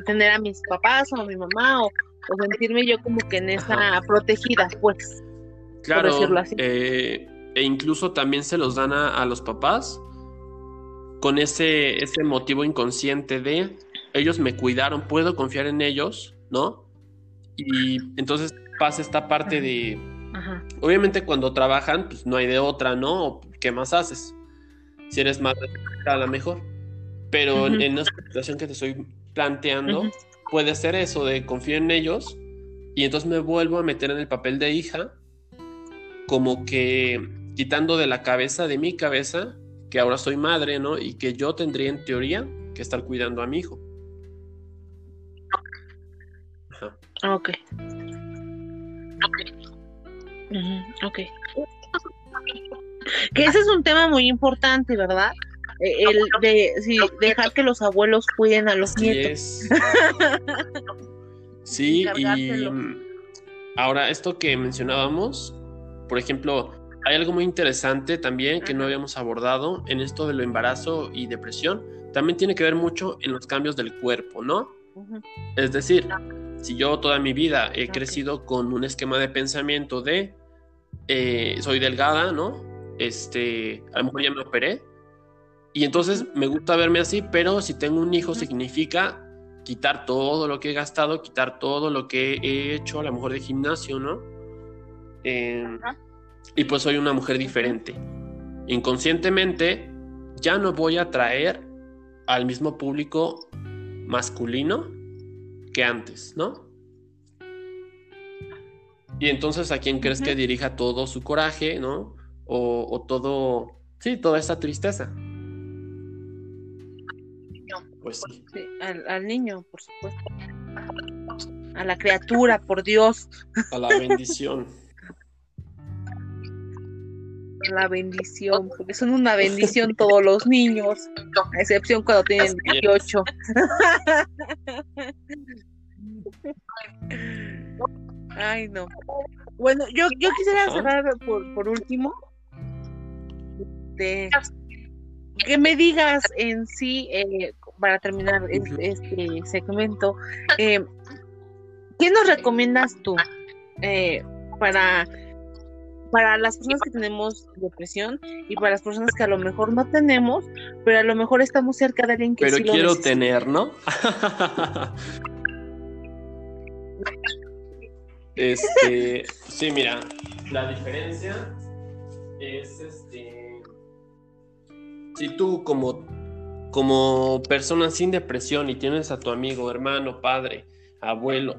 tener a mis papás o a mi mamá o, sentirme yo como que en esa protegida pues Claro, eh, e incluso también se los dan a, los papás con ese, ese motivo inconsciente de ellos me cuidaron, puedo confiar en ellos, ¿no? Y entonces pasa esta parte de, obviamente cuando trabajan, pues no hay de otra, ¿no? ¿Qué más haces? Si eres más a la mejor. Pero en, en esta situación que te estoy planteando, puede ser eso de confiar en ellos y entonces me vuelvo a meter en el papel de hija como que quitando de la cabeza, de mi cabeza, que ahora soy madre, ¿no? Y que yo tendría en teoría que estar cuidando a mi hijo. Ajá. Ok. Ok. Que ese es un tema muy importante, ¿verdad? Eh, el de dejar que los abuelos cuiden a los nietos. sí, y ahora esto que mencionábamos, por ejemplo, hay algo muy interesante también que no habíamos abordado en esto del embarazo y depresión. También tiene que ver mucho en los cambios del cuerpo, ¿no? Es decir, si yo toda mi vida he crecido con un esquema de pensamiento de eh, soy delgada, ¿no? Este, a lo mejor ya me operé. Y entonces me gusta verme así, pero si tengo un hijo significa quitar todo lo que he gastado, quitar todo lo que he hecho, a lo mejor de gimnasio, ¿no? Em, y pues soy una mujer diferente. Inconscientemente ya no voy a traer al mismo público masculino que antes, ¿no? Y entonces a quién crees que dirija todo su coraje, ¿no? O, todo, sí, toda esta tristeza. Pues sí. al niño, por supuesto. A la criatura, por Dios. A la bendición. la bendición, porque son una bendición todos los niños, a excepción cuando tienen 18. Ay, no. Bueno, yo, yo quisiera cerrar por, por último. De, que me digas en sí, eh, para terminar este, este segmento, eh, ¿qué nos recomiendas tú eh, para para las personas que tenemos depresión y para las personas que a lo mejor no tenemos, pero a lo mejor estamos cerca de alguien que pero quiero tener, ¿no? este, sí, mira, la diferencia es este si tú como como persona sin depresión y tienes a tu amigo, hermano, padre, abuelo,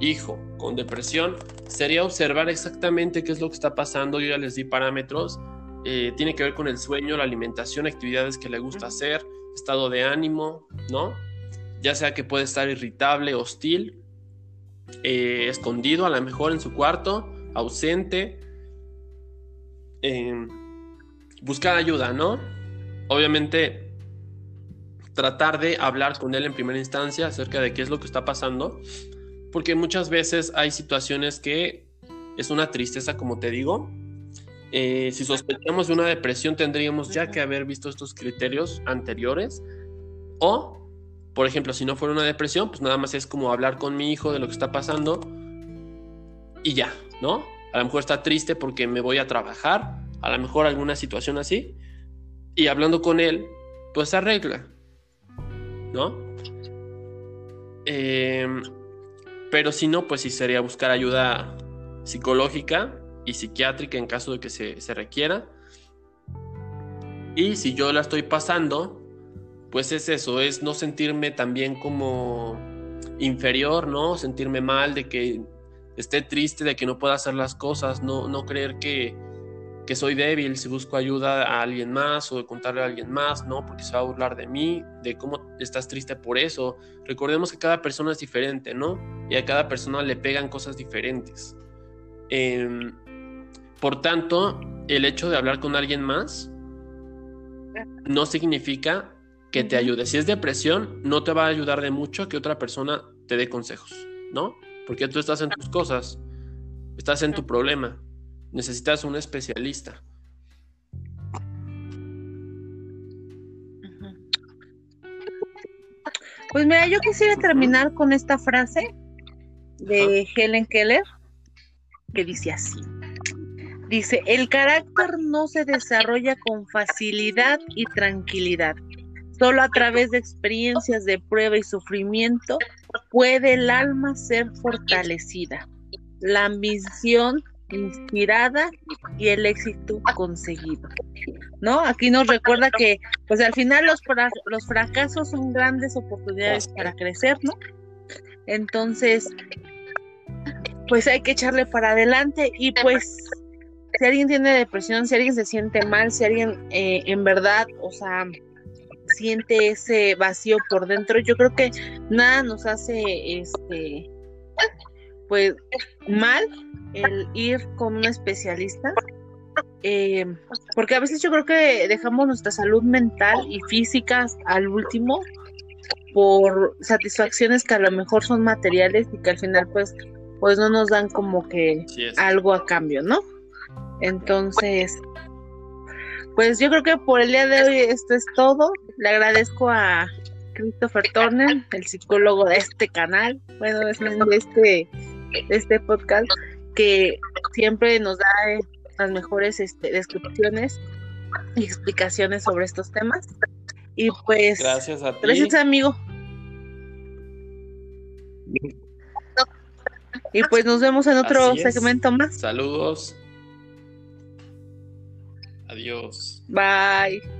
hijo con depresión, sería observar exactamente qué es lo que está pasando. Yo ya les di parámetros. Eh, tiene que ver con el sueño, la alimentación, actividades que le gusta hacer, estado de ánimo, ¿no? Ya sea que puede estar irritable, hostil, eh, escondido a lo mejor en su cuarto, ausente. Em, buscar ayuda, ¿no? Obviamente tratar de hablar con él en primera instancia acerca de qué es lo que está pasando porque muchas veces hay situaciones que es una tristeza, como te digo. Eh, si sospechamos de una depresión, tendríamos ya que haber visto estos criterios anteriores. O, por ejemplo, si no fuera una depresión, pues nada más es como hablar con mi hijo de lo que está pasando y ya, ¿no? A lo mejor está triste porque me voy a trabajar, a lo mejor alguna situación así. Y hablando con él, pues arregla, ¿no? Em, pero si no, pues sí sería buscar ayuda psicológica y psiquiátrica en caso de que se, se requiera. Y si yo la estoy pasando, pues es eso, es no sentirme también como inferior, ¿no? Sentirme mal de que esté triste, de que no pueda hacer las cosas, no, no creer que, que soy débil si busco ayuda a alguien más o de contarle a alguien más, ¿no? Porque se va a burlar de mí, de cómo estás triste por eso. Recordemos que cada persona es diferente, ¿no? Y a cada persona le pegan cosas diferentes. Em, por tanto, el hecho de hablar con alguien más no significa que te ayude. Si es depresión, no te va a ayudar de mucho que otra persona te dé consejos, ¿no? Porque tú estás en tus cosas, estás en tu problema, necesitas un especialista. Pues mira, yo quisiera terminar con esta frase de Helen Keller, que dice así. Dice, el carácter no se desarrolla con facilidad y tranquilidad, Solo a través de experiencias de prueba y sufrimiento puede el alma ser fortalecida, la ambición inspirada y el éxito conseguido. ¿No? Aquí nos recuerda que pues al final los, los fracasos son grandes oportunidades para crecer, ¿no? Entonces, pues hay que echarle para adelante y pues si alguien tiene depresión, si alguien se siente mal, si alguien eh, en verdad, o sea, siente ese vacío por dentro, yo creo que nada nos hace este pues mal el ir con un especialista. Eh, porque a veces yo creo que dejamos nuestra salud mental y física al último por satisfacciones que a lo mejor son materiales y que al final pues pues no nos dan como que algo a cambio, ¿no? Entonces, pues yo creo que por el día de hoy esto es todo. Le agradezco a Christopher Turner, el psicólogo de este canal, bueno, es de este, este podcast, que siempre nos da eh, las mejores este, descripciones y explicaciones sobre estos temas. Y pues, gracias a ti. Gracias, amigo. Y pues nos vemos en otro segmento más. Saludos. Adiós. Bye.